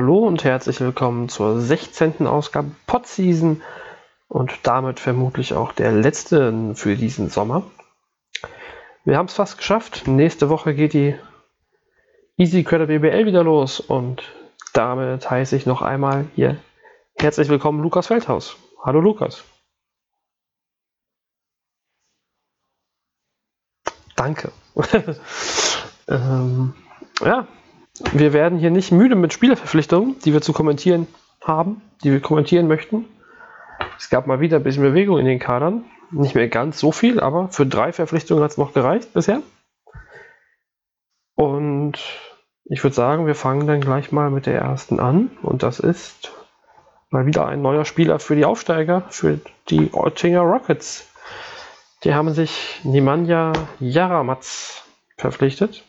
Hallo und herzlich willkommen zur 16. Ausgabe Podseason und damit vermutlich auch der letzten für diesen Sommer. Wir haben es fast geschafft. Nächste Woche geht die Easy Credit BBL wieder los und damit heiße ich noch einmal hier herzlich willkommen Lukas Feldhaus. Hallo Lukas. Danke. ähm, ja, wir werden hier nicht müde mit Spielerverpflichtungen, die wir zu kommentieren haben, die wir kommentieren möchten. Es gab mal wieder ein bisschen Bewegung in den Kadern. Nicht mehr ganz so viel, aber für drei Verpflichtungen hat es noch gereicht bisher. Und ich würde sagen, wir fangen dann gleich mal mit der ersten an. Und das ist mal wieder ein neuer Spieler für die Aufsteiger, für die Oettinger Rockets. Die haben sich Nimanja Jaramatz verpflichtet.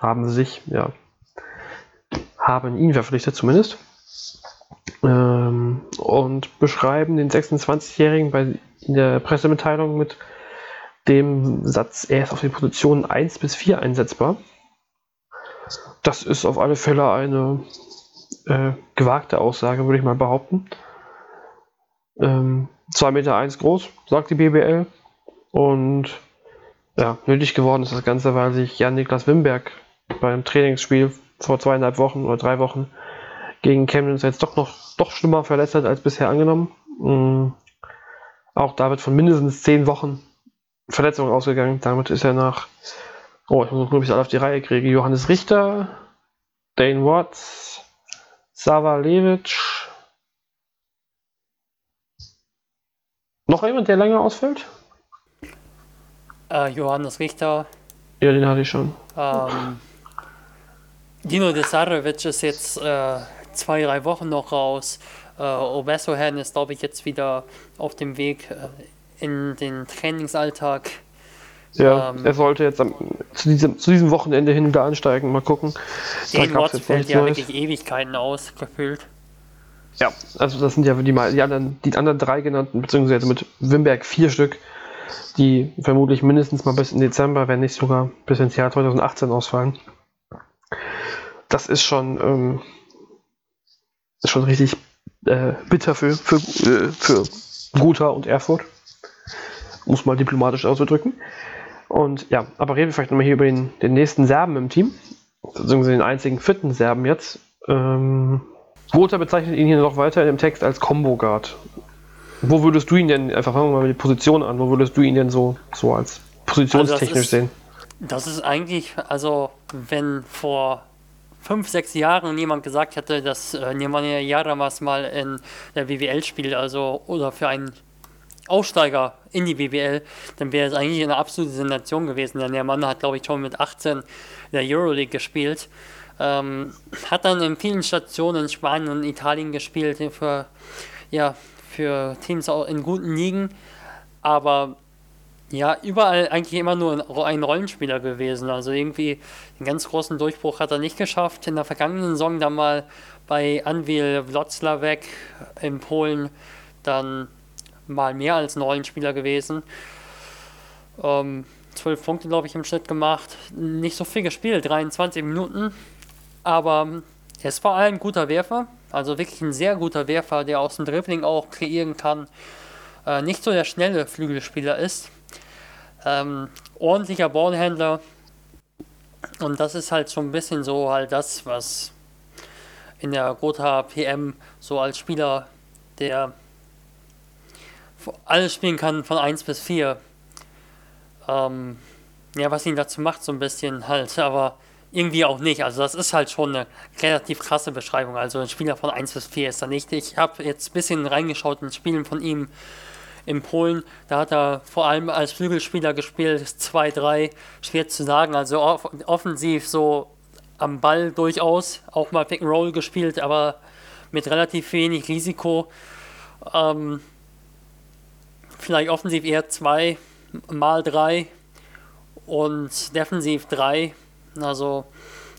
Haben sich, ja, haben ihn verpflichtet zumindest. Ähm, und beschreiben den 26-Jährigen bei in der Pressemitteilung mit dem Satz, er ist auf den Positionen 1 bis 4 einsetzbar. Das ist auf alle Fälle eine äh, gewagte Aussage, würde ich mal behaupten. Ähm, 2,1 Meter eins groß, sagt die BBL. Und ja, nötig geworden ist das Ganze, weil sich Jan-Niklas Wimberg beim Trainingsspiel vor zweieinhalb Wochen oder drei Wochen gegen Chemnitz jetzt doch noch doch schlimmer verletzt hat als bisher angenommen. Mhm. Auch da wird von mindestens zehn Wochen Verletzung ausgegangen. Damit ist er nach, oh, ich muss nur ein bisschen auf die Reihe kriegen. Johannes Richter, Dane Watts, Sava Levic. Noch jemand, der länger ausfällt? Äh, Johannes Richter. Ja, den hatte ich schon. Ähm, Dino Desarovic ist jetzt äh, zwei, drei Wochen noch raus. Äh, Obesohan ist, glaube ich, jetzt wieder auf dem Weg äh, in den Trainingsalltag. Ja, ähm, er sollte jetzt am, zu, diesem, zu diesem Wochenende hin wieder ansteigen. Mal gucken. Den Watts fällt ja Neues. wirklich Ewigkeiten aus, gefühlt. Ja, also das sind ja die, die, anderen, die anderen drei genannten, beziehungsweise mit Wimberg vier Stück, die vermutlich mindestens mal bis in Dezember, wenn nicht sogar bis ins Jahr 2018 ausfallen das ist schon, ähm, ist schon richtig äh, bitter für, für, äh, für Gotha und Erfurt. Muss mal diplomatisch auszudrücken. Und ja, aber reden wir vielleicht nochmal hier über den, den nächsten Serben im Team. Beziehungsweise den einzigen fitten Serben jetzt. Ähm, Gotha bezeichnet ihn hier noch weiter in dem Text als Combo Guard. Wo würdest du ihn denn, einfach fangen wir mal mit der Position an, wo würdest du ihn denn so, so als positionstechnisch also das ist, sehen? Das ist eigentlich, also wenn vor fünf, sechs Jahren jemand gesagt hätte, dass äh, Nemanja Jaramas mal in der BWL spielt, also oder für einen Aufsteiger in die BWL, dann wäre es eigentlich eine absolute Sensation gewesen. Denn der Mann hat, glaube ich, schon mit 18 in der Euroleague gespielt. Ähm, hat dann in vielen Stationen in Spanien und Italien gespielt für, ja, für Teams auch in guten Ligen. Aber ja, überall eigentlich immer nur ein Rollenspieler gewesen. Also irgendwie einen ganz großen Durchbruch hat er nicht geschafft. In der vergangenen Saison dann mal bei Anwil Wloclawek in Polen dann mal mehr als ein Rollenspieler gewesen. Ähm, 12 Punkte, glaube ich, im Schnitt gemacht. Nicht so viel gespielt, 23 Minuten. Aber er ist vor allem ein guter Werfer. Also wirklich ein sehr guter Werfer, der aus dem Dribbling auch kreieren kann. Äh, nicht so der schnelle Flügelspieler ist ähm, ordentlicher Ballhändler. Und das ist halt so ein bisschen so halt das, was in der Gotha PM so als Spieler, der alles spielen kann von 1 bis 4. Ähm, ja, was ihn dazu macht, so ein bisschen halt, aber irgendwie auch nicht. Also das ist halt schon eine relativ krasse Beschreibung. Also ein Spieler von 1 bis 4 ist er nicht. Ich habe jetzt ein bisschen reingeschaut in Spielen von ihm in Polen. Da hat er vor allem als Flügelspieler gespielt, 2-3, schwer zu sagen. Also off offensiv so am Ball durchaus, auch mal Pick and Roll gespielt, aber mit relativ wenig Risiko. Ähm, vielleicht offensiv eher 2 mal 3 und defensiv 3. Also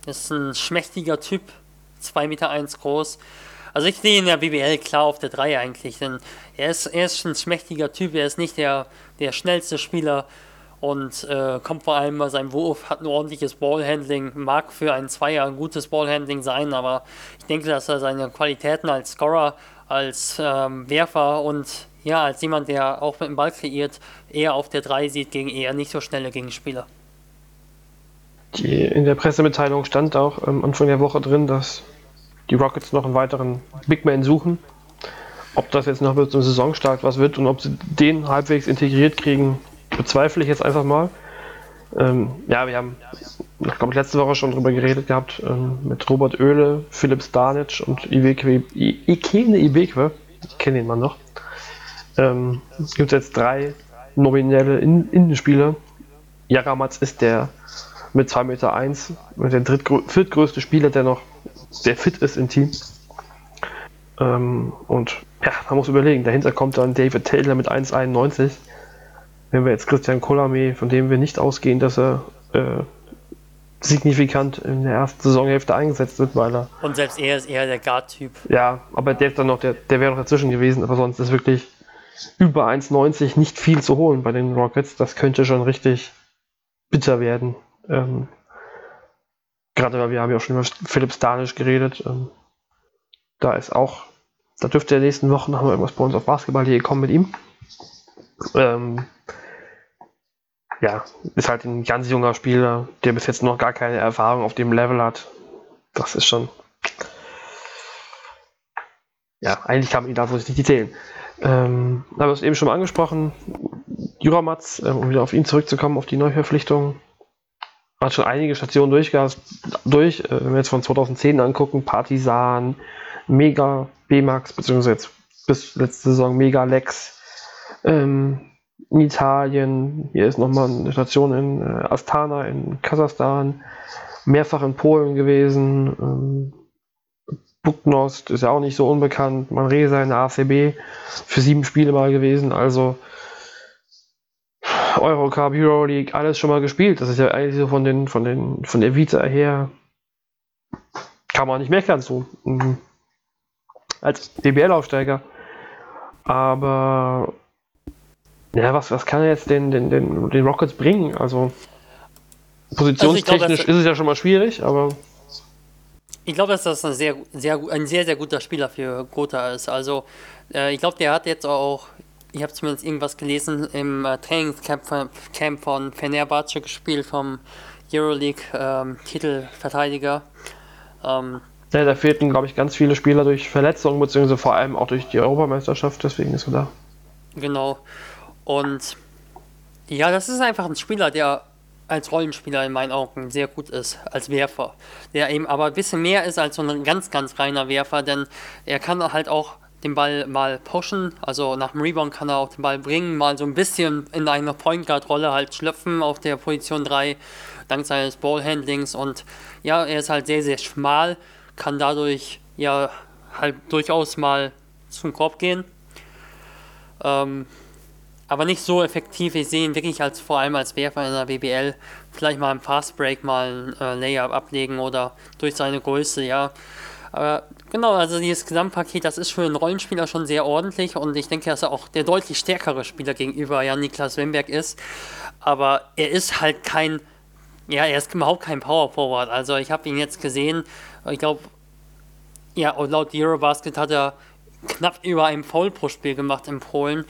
ist ein schmächtiger Typ, 2,1 Meter eins groß. Also ich sehe ihn in der BBL klar auf der 3 eigentlich, denn er ist, er ist ein schmächtiger Typ, er ist nicht der, der schnellste Spieler und äh, kommt vor allem bei seinem Wurf, hat ein ordentliches Ballhandling, mag für einen Zweier ein gutes Ballhandling sein, aber ich denke, dass er seine Qualitäten als Scorer, als ähm, Werfer und ja, als jemand, der auch mit dem Ball kreiert, eher auf der 3 sieht gegen eher nicht so schnelle Gegenspieler. Die, in der Pressemitteilung stand auch am Anfang der Woche drin, dass die Rockets noch einen weiteren Big Man suchen. Ob das jetzt noch bis zum Saisonstart was wird und ob sie den halbwegs integriert kriegen, bezweifle ich jetzt einfach mal. Ähm, ja, wir haben, ich glaube, letzte Woche schon drüber geredet gehabt, ähm, mit Robert Oehle, Philipp Stanic und Iwekwe, Ikene Iwekwe, ich kenne den Mann noch. Ähm, es gibt jetzt drei nominelle In Innenspieler. Jaramatz ist der mit 2,1 Meter, eins, der viertgrößte Spieler, der noch der fit ist im Team. Ähm, und ja, man muss überlegen, dahinter kommt dann David Taylor mit 1,91 wenn wir jetzt Christian Kolame, von dem wir nicht ausgehen, dass er äh, signifikant in der ersten Saisonhälfte eingesetzt wird, weil er. Und selbst er ist eher der Guard-Typ. Ja, aber der ist dann noch, der, der wäre noch dazwischen gewesen, aber sonst ist wirklich über 1,90 nicht viel zu holen bei den Rockets. Das könnte schon richtig bitter werden. Ähm, Gerade weil wir haben ja auch schon über Philipp Stanisch geredet. Ähm, da ist auch, da dürfte in den nächsten Wochen wir irgendwas bei uns auf Basketball.de kommen mit ihm. Ähm, ja, ist halt ein ganz junger Spieler, der bis jetzt noch gar keine Erfahrung auf dem Level hat. Das ist schon. Ja, eigentlich kann man ihn da so nicht zählen. Ähm, haben wir es eben schon mal angesprochen. Juramatz, äh, um wieder auf ihn zurückzukommen, auf die Neuverpflichtung, hat schon einige Stationen durch. durch äh, wenn wir jetzt von 2010 angucken, Partisan, Mega, B-Max, beziehungsweise bis letzte Saison Mega Lex, ähm, in Italien, hier ist nochmal eine Station in äh, Astana in Kasachstan, mehrfach in Polen gewesen. Ähm, Buknost ist ja auch nicht so unbekannt. Manresa in der ACB für sieben Spiele mal gewesen. Also Eurocup, Euro League, alles schon mal gespielt. Das ist ja eigentlich so von den, von den, von der Vita her kann man nicht meckern so. Mhm. Als DBL-Aufsteiger. Aber ja, was, was kann er jetzt den, den, den, den Rockets bringen? Also positionstechnisch also glaub, ist es ja schon mal schwierig, aber. Ich glaube, dass das ein sehr, sehr, ein sehr, sehr guter Spieler für Gotha ist. Also, äh, ich glaube, der hat jetzt auch, ich habe zumindest irgendwas gelesen, im äh, Trainingscamp von, Camp von Fenerbahce gespielt, vom Euroleague-Titelverteidiger. Ähm, ähm, ja, da fehlten, glaube ich, ganz viele Spieler durch Verletzungen, beziehungsweise vor allem auch durch die Europameisterschaft, deswegen ist er da. Genau. Und ja, das ist einfach ein Spieler, der als Rollenspieler in meinen Augen sehr gut ist, als Werfer. Der eben aber ein bisschen mehr ist als so ein ganz, ganz reiner Werfer, denn er kann halt auch den Ball mal pushen, also nach dem Rebound kann er auch den Ball bringen, mal so ein bisschen in eine Point Guard Rolle halt schlüpfen auf der Position 3, dank seines Ballhandlings und ja, er ist halt sehr, sehr schmal, kann dadurch ja halt durchaus mal zum Korb gehen. Ähm, aber nicht so effektiv. Ich sehe ihn wirklich als vor allem als Werfer in der BBL. Vielleicht mal im Fast Break mal ein äh, Layup ablegen oder durch seine Größe, ja. Aber genau, also dieses Gesamtpaket, das ist für einen Rollenspieler schon sehr ordentlich und ich denke, dass er auch der deutlich stärkere Spieler gegenüber Jan Niklas Wemberg ist. Aber er ist halt kein, ja, er ist überhaupt kein Power Forward. Also ich habe ihn jetzt gesehen, ich glaube, ja, laut Eurobasket hat er knapp über ein Foul pro Spiel gemacht in Polen.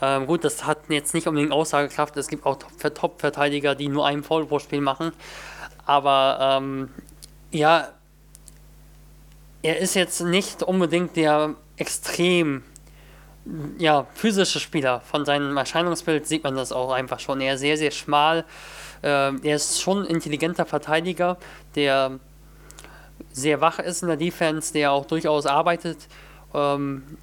Ähm, gut, das hat jetzt nicht unbedingt Aussagekraft. Es gibt auch Top-Verteidiger, die nur einen Foul pro Spiel machen. Aber ähm, ja, er ist jetzt nicht unbedingt der extrem ja, physische Spieler. Von seinem Erscheinungsbild sieht man das auch einfach schon. Er ist sehr, sehr schmal. Äh, er ist schon ein intelligenter Verteidiger, der sehr wach ist in der Defense, der auch durchaus arbeitet ähm,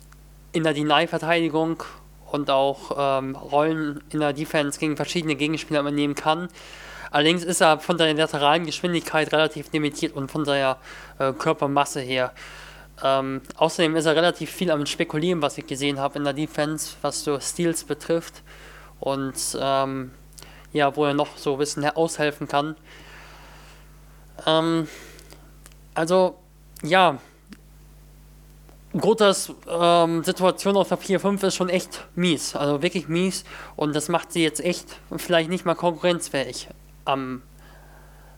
in der Deny-Verteidigung und auch ähm, Rollen in der Defense gegen verschiedene Gegenspieler übernehmen kann. Allerdings ist er von seiner lateralen Geschwindigkeit relativ limitiert und von seiner äh, Körpermasse her. Ähm, außerdem ist er relativ viel am Spekulieren, was ich gesehen habe in der Defense, was so Steals betrifft. Und ähm, ja, wo er noch so ein bisschen aushelfen kann. Ähm, also, ja, Gotas ähm, Situation auf der 4-5 ist schon echt mies. Also wirklich mies. Und das macht sie jetzt echt vielleicht nicht mal konkurrenzfähig am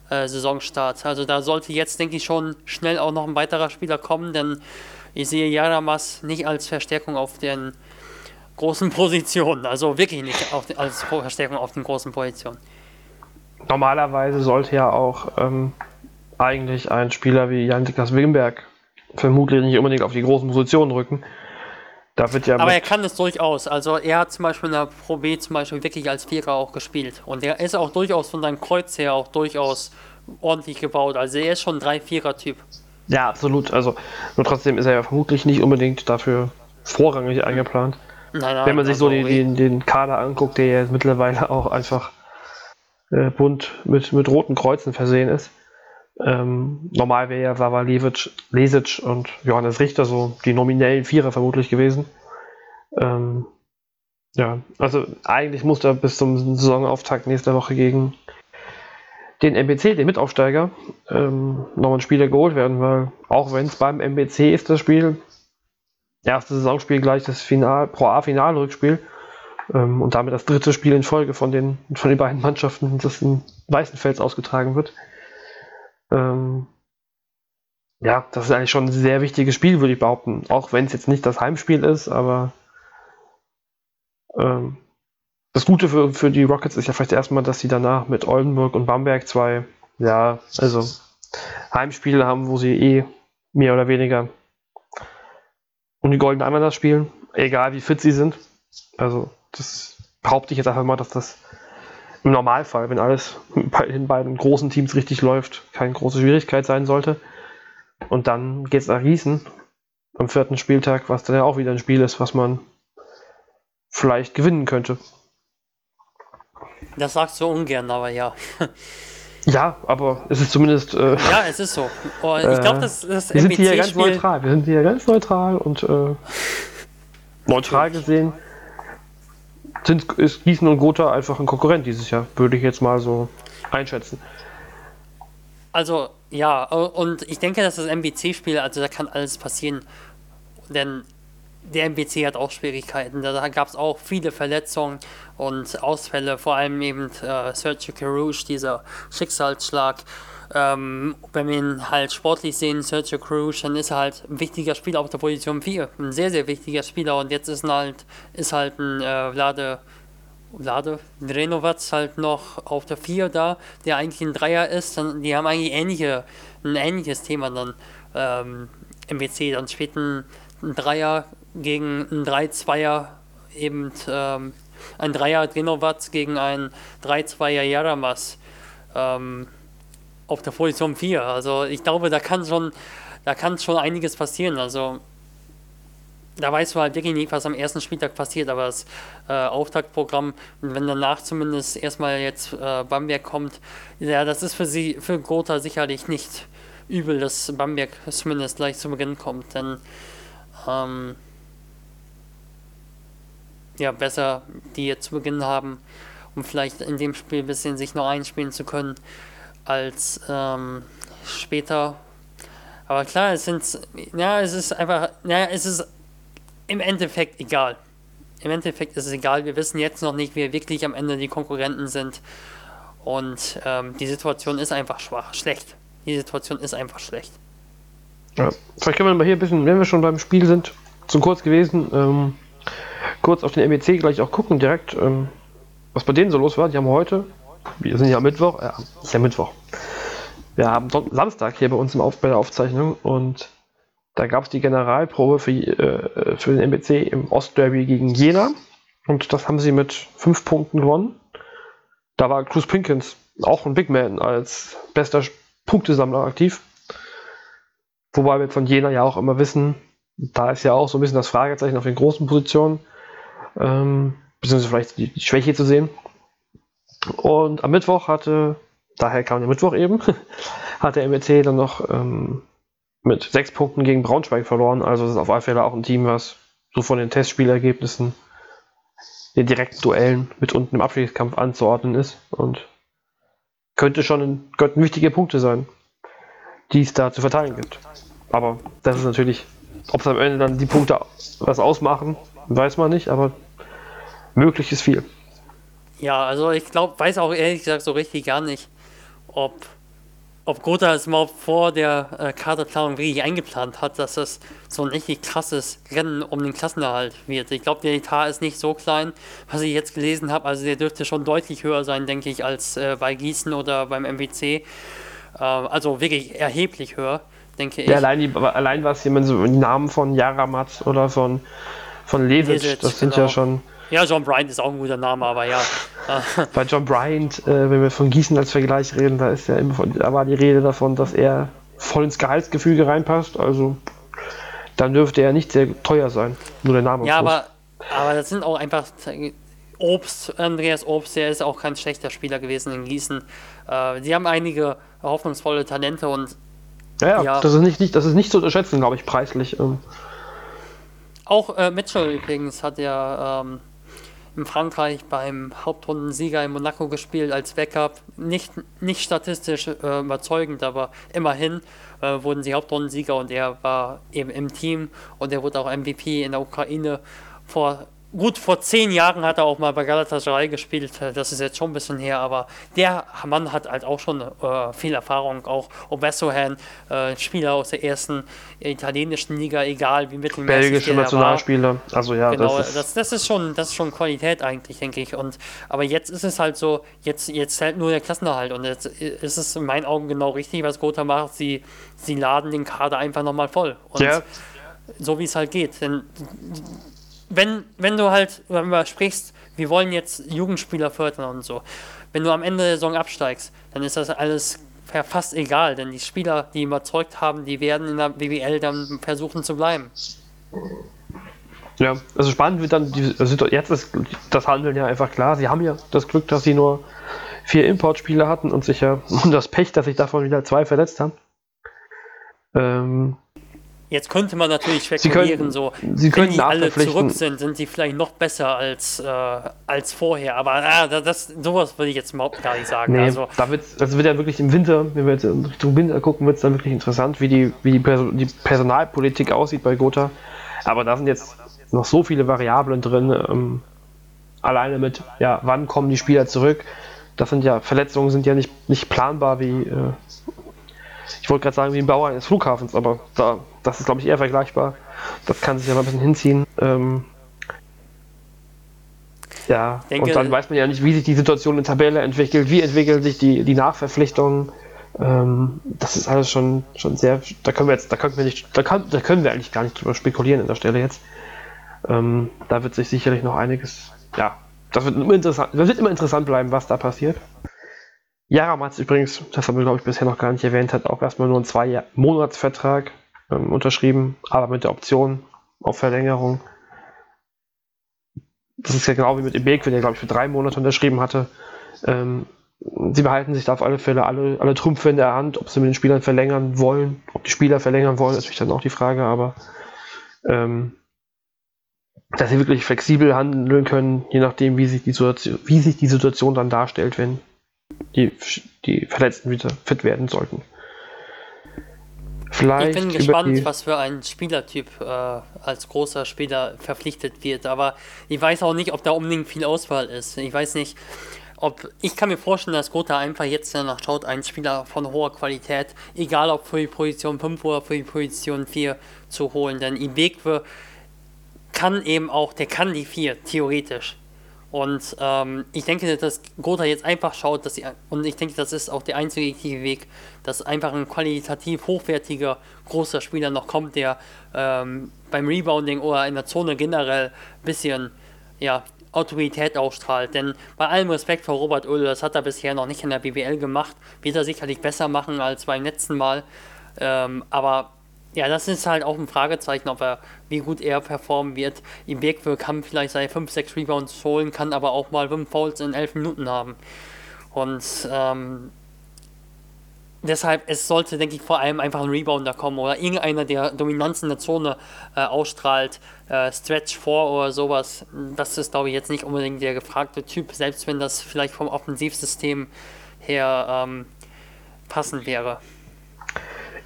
äh, Saisonstart. Also da sollte jetzt, denke ich, schon schnell auch noch ein weiterer Spieler kommen, denn ich sehe Jaramas nicht als Verstärkung auf den großen Positionen. Also wirklich nicht auf, als Verstärkung auf den großen Positionen. Normalerweise sollte ja auch ähm, eigentlich ein Spieler wie Jan-Niklas Wimberg vermutlich nicht unbedingt auf die großen Positionen rücken. Da wird ja Aber er kann es durchaus. Also er hat zum Beispiel in der Pro B zum Beispiel wirklich als Vierer auch gespielt. Und er ist auch durchaus von seinem Kreuz her auch durchaus ordentlich gebaut. Also er ist schon ein 3-4er-Typ. Ja, absolut. Also nur trotzdem ist er ja vermutlich nicht unbedingt dafür vorrangig eingeplant. Nein, nein, Wenn man sich so die, den, den Kader anguckt, der ja mittlerweile auch einfach äh, bunt mit, mit roten Kreuzen versehen ist. Ähm, normal wäre ja Sava Lesic und Johannes Richter so die nominellen Vierer vermutlich gewesen. Ähm, ja, also eigentlich muss da bis zum Saisonauftakt nächste Woche gegen den MBC, den Mitaufsteiger, ähm, nochmal ein Spieler geholt werden, weil auch wenn es beim MBC ist das Spiel, erste Saisonspiel gleich das Final, Pro A-Finalrückspiel ähm, und damit das dritte Spiel in Folge von den, von den beiden Mannschaften, das in Weißenfels ausgetragen wird. Ähm, ja, das ist eigentlich schon ein sehr wichtiges Spiel, würde ich behaupten. Auch wenn es jetzt nicht das Heimspiel ist, aber ähm, das Gute für, für die Rockets ist ja vielleicht erstmal, dass sie danach mit Oldenburg und Bamberg zwei, ja, also Heimspiele haben, wo sie eh mehr oder weniger um die goldene Ananas spielen, egal wie fit sie sind. Also, das behaupte ich jetzt einfach mal, dass das im Normalfall, wenn alles bei den beiden großen Teams richtig läuft, keine große Schwierigkeit sein sollte. Und dann geht es nach Gießen am vierten Spieltag, was dann ja auch wieder ein Spiel ist, was man vielleicht gewinnen könnte. Das sagst du ungern, aber ja. Ja, aber es ist zumindest. Äh, ja, es ist so. Oh, ich glaube, das, das Wir sind hier ganz neutral. Wir sind hier ganz neutral und äh, neutral gesehen sind, ist Gießen und Gotha einfach ein Konkurrent dieses Jahr, würde ich jetzt mal so einschätzen. Also, ja, und ich denke, dass das MBC-Spiel, also da kann alles passieren. Denn der MBC hat auch Schwierigkeiten. Da gab es auch viele Verletzungen und Ausfälle, vor allem eben äh, Sergio Carouge, dieser Schicksalsschlag. Ähm, wenn wir ihn halt sportlich sehen, Sergio Cruz, dann ist er halt ein wichtiger Spieler auf der Position 4. Ein sehr, sehr wichtiger Spieler. Und jetzt ist halt, ist halt ein äh, Vlade, Vlade Drenovac halt noch auf der 4 da, der eigentlich ein Dreier ist. Dann, die haben eigentlich ähnliche, ein ähnliches Thema dann ähm, im WC. Dann spielt ein, ein Dreier gegen ein 3-2er eben ähm, ein Dreier Drenovac gegen ein 3-2er Jaramas. Ähm, auf der Position 4. Also ich glaube, da kann schon, da kann schon einiges passieren. Also da weißt du halt wirklich nicht, was am ersten Spieltag passiert, aber das äh, Auftaktprogramm, wenn danach zumindest erstmal jetzt äh, Bamberg kommt, ja, das ist für sie, für Gotha sicherlich nicht übel, dass Bamberg zumindest gleich zu Beginn kommt, denn ähm, ja, besser die jetzt zu Beginn haben, um vielleicht in dem Spiel ein bisschen sich noch einspielen zu können als ähm, später. Aber klar, es sind, ja, es ist einfach, ja, es ist im Endeffekt egal. Im Endeffekt ist es egal. Wir wissen jetzt noch nicht, wer wirklich am Ende die Konkurrenten sind. Und ähm, die Situation ist einfach schwach, schlecht. Die Situation ist einfach schlecht. Ja, vielleicht können wir mal hier ein bisschen, wenn wir schon beim Spiel sind, zu kurz gewesen, ähm, kurz auf den MEC gleich auch gucken, direkt, ähm, was bei denen so los war. Die haben heute wir sind ja Mittwoch, ja, ist ja Mittwoch. Wir haben Samstag hier bei uns im Auf bei der Aufzeichnung und da gab es die Generalprobe für, äh, für den MBC im Ostderby gegen Jena und das haben sie mit fünf Punkten gewonnen. Da war Cruz Pinkins auch ein Big Man als bester Punktesammler aktiv. Wobei wir von Jena ja auch immer wissen, da ist ja auch so ein bisschen das Fragezeichen auf den großen Positionen, ähm, beziehungsweise vielleicht die, die Schwäche zu sehen. Und am Mittwoch hatte, daher kam der Mittwoch eben, hat der MBC dann noch ähm, mit sechs Punkten gegen Braunschweig verloren. Also das ist auf alle Fälle auch ein Team, was so von den Testspielergebnissen den direkten Duellen mit unten im Abstiegskampf anzuordnen ist. Und könnte schon könnten wichtige Punkte sein, die es da zu verteilen gibt. Aber das ist natürlich Ob es am Ende dann die Punkte was ausmachen, weiß man nicht, aber möglich ist viel. Ja, also ich glaube, weiß auch ehrlich gesagt so richtig gar nicht, ob, ob Gotha es mal vor der äh, Kaderplanung wirklich eingeplant hat, dass das so ein richtig krasses Rennen um den Klassenerhalt wird. Ich glaube, der Etat ist nicht so klein, was ich jetzt gelesen habe. Also der dürfte schon deutlich höher sein, denke ich, als äh, bei Gießen oder beim MWC. Äh, also wirklich erheblich höher, denke ich. Ja, allein, die, allein was jemand so Namen von Jaramat oder von, von Levitsch, Lesic, das sind genau. ja schon. Ja, John Bryant ist auch ein guter Name, aber ja. Bei John Bryant, äh, wenn wir von Gießen als Vergleich reden, da ist ja immer von, da war die Rede davon, dass er voll ins Gehaltsgefüge reinpasst. Also dann dürfte er nicht sehr teuer sein. Nur der Name. Ja, aber, aber das sind auch einfach Obst, Andreas Obst, der ist auch kein schlechter Spieler gewesen in Gießen. Äh, die haben einige hoffnungsvolle Talente und ja, ja, ja. Das, ist nicht, nicht, das ist nicht zu unterschätzen, glaube ich, preislich. Ähm, auch äh, Mitchell übrigens hat ja ähm, in Frankreich beim Hauptrundensieger in Monaco gespielt als Backup. Nicht, nicht statistisch äh, überzeugend, aber immerhin äh, wurden sie Hauptrundensieger und er war eben im Team und er wurde auch MVP in der Ukraine. Vor gut vor zehn Jahren hat er auch mal bei Galatasaray gespielt. Das ist jetzt schon ein bisschen her, aber der Mann hat halt auch schon äh, viel Erfahrung. Auch Obessohan, äh, Spieler aus der ersten italienischen Liga, egal wie mittelmäßig belgische. Nationalspieler. Also ja, Genau, das ist, das, das, ist schon, das ist schon Qualität eigentlich, denke ich. Und, aber jetzt ist es halt so, jetzt, jetzt hält nur der Klassenerhalt. Und jetzt ist es in meinen Augen genau richtig, was Gotha macht. Sie, sie laden den Kader einfach nochmal voll. Und ja, so wie es halt geht. Denn wenn, wenn du halt darüber sprichst, wir wollen jetzt Jugendspieler fördern und so, wenn du am Ende der Saison absteigst, dann ist das alles fast egal, denn die Spieler, die überzeugt haben, die werden in der BWL dann versuchen zu bleiben. ja, also spannend wird dann, die, also jetzt ist das Handeln ja einfach klar. Sie haben ja das Glück, dass sie nur vier Importspieler hatten und sich ja und das Pech, dass sich davon wieder zwei verletzt haben. Ähm, Jetzt könnte man natürlich Sie spekulieren, so, Sie wenn die alle zurück sind, sind die vielleicht noch besser als, äh, als vorher. Aber ah, das, das, sowas würde ich jetzt überhaupt gar nicht sagen. Nee, Also, da wird also wird ja wirklich im Winter, wenn wir jetzt in Richtung Winter gucken, wird es dann wirklich interessant, wie die, wie die, Perso die Personalpolitik aussieht bei Gotha. Aber da sind jetzt noch so viele Variablen drin. Ähm, alleine mit, ja, wann kommen die Spieler zurück? Das sind ja, Verletzungen sind ja nicht, nicht planbar wie, äh, ich wollte gerade sagen, wie ein Bauer eines Flughafens, aber da, das ist, glaube ich, eher vergleichbar. Das kann sich ja mal ein bisschen hinziehen. Ähm, ja, denke- und dann weiß man ja nicht, wie sich die Situation in der Tabelle entwickelt, wie entwickeln sich die, die Nachverpflichtungen. Ähm, das ist alles schon, schon sehr, da können wir jetzt, da können wir nicht, da, kann, da können wir eigentlich gar nicht drüber spekulieren an der Stelle jetzt. Ähm, da wird sich sicherlich noch einiges, ja, das wird immer interessant, das wird immer interessant bleiben, was da passiert. Jaramatz übrigens, das haben wir glaube ich bisher noch gar nicht erwähnt, hat auch erstmal nur einen zwei Monatsvertrag ähm, unterschrieben, aber mit der Option auf Verlängerung. Das ist ja genau wie mit Ibek, der glaube ich für drei Monate unterschrieben hatte. Ähm, sie behalten sich da auf alle Fälle alle, alle Trümpfe in der Hand, ob sie mit den Spielern verlängern wollen, ob die Spieler verlängern wollen, ist natürlich dann auch die Frage, aber ähm, dass sie wirklich flexibel handeln können, je nachdem, wie sich die Situation, wie sich die Situation dann darstellt, wenn die, die Verletzten wieder fit werden sollten. Vielleicht Ich bin gespannt, was für ein Spielertyp äh, als großer Spieler verpflichtet wird. Aber ich weiß auch nicht, ob da unbedingt viel Auswahl ist. Ich weiß nicht, ob. Ich kann mir vorstellen, dass Gotha einfach jetzt danach schaut, einen Spieler von hoher Qualität, egal ob für die Position 5 oder für die Position 4 zu holen. Denn Ibekwe kann eben auch, der kann die 4, theoretisch. Und ähm, ich denke, dass Gotha jetzt einfach schaut, dass sie, und ich denke, das ist auch der einzige Weg, dass einfach ein qualitativ hochwertiger, großer Spieler noch kommt, der ähm, beim Rebounding oder in der Zone generell ein bisschen ja, Autorität ausstrahlt. Denn bei allem Respekt vor Robert Ull, das hat er bisher noch nicht in der BWL gemacht, wird er sicherlich besser machen als beim letzten Mal. Ähm, aber ja, das ist halt auch ein Fragezeichen, ob er, wie gut er performen wird. Im Bergwür kann vielleicht seine 5, 6 Rebounds holen, kann aber auch mal 5 Fouls in 11 Minuten haben. Und ähm, deshalb, es sollte, denke ich, vor allem einfach ein Rebounder kommen oder irgendeiner, der Dominanz in der Zone äh, ausstrahlt, äh, Stretch 4 oder sowas. Das ist, glaube ich, jetzt nicht unbedingt der gefragte Typ, selbst wenn das vielleicht vom Offensivsystem her ähm, passend wäre.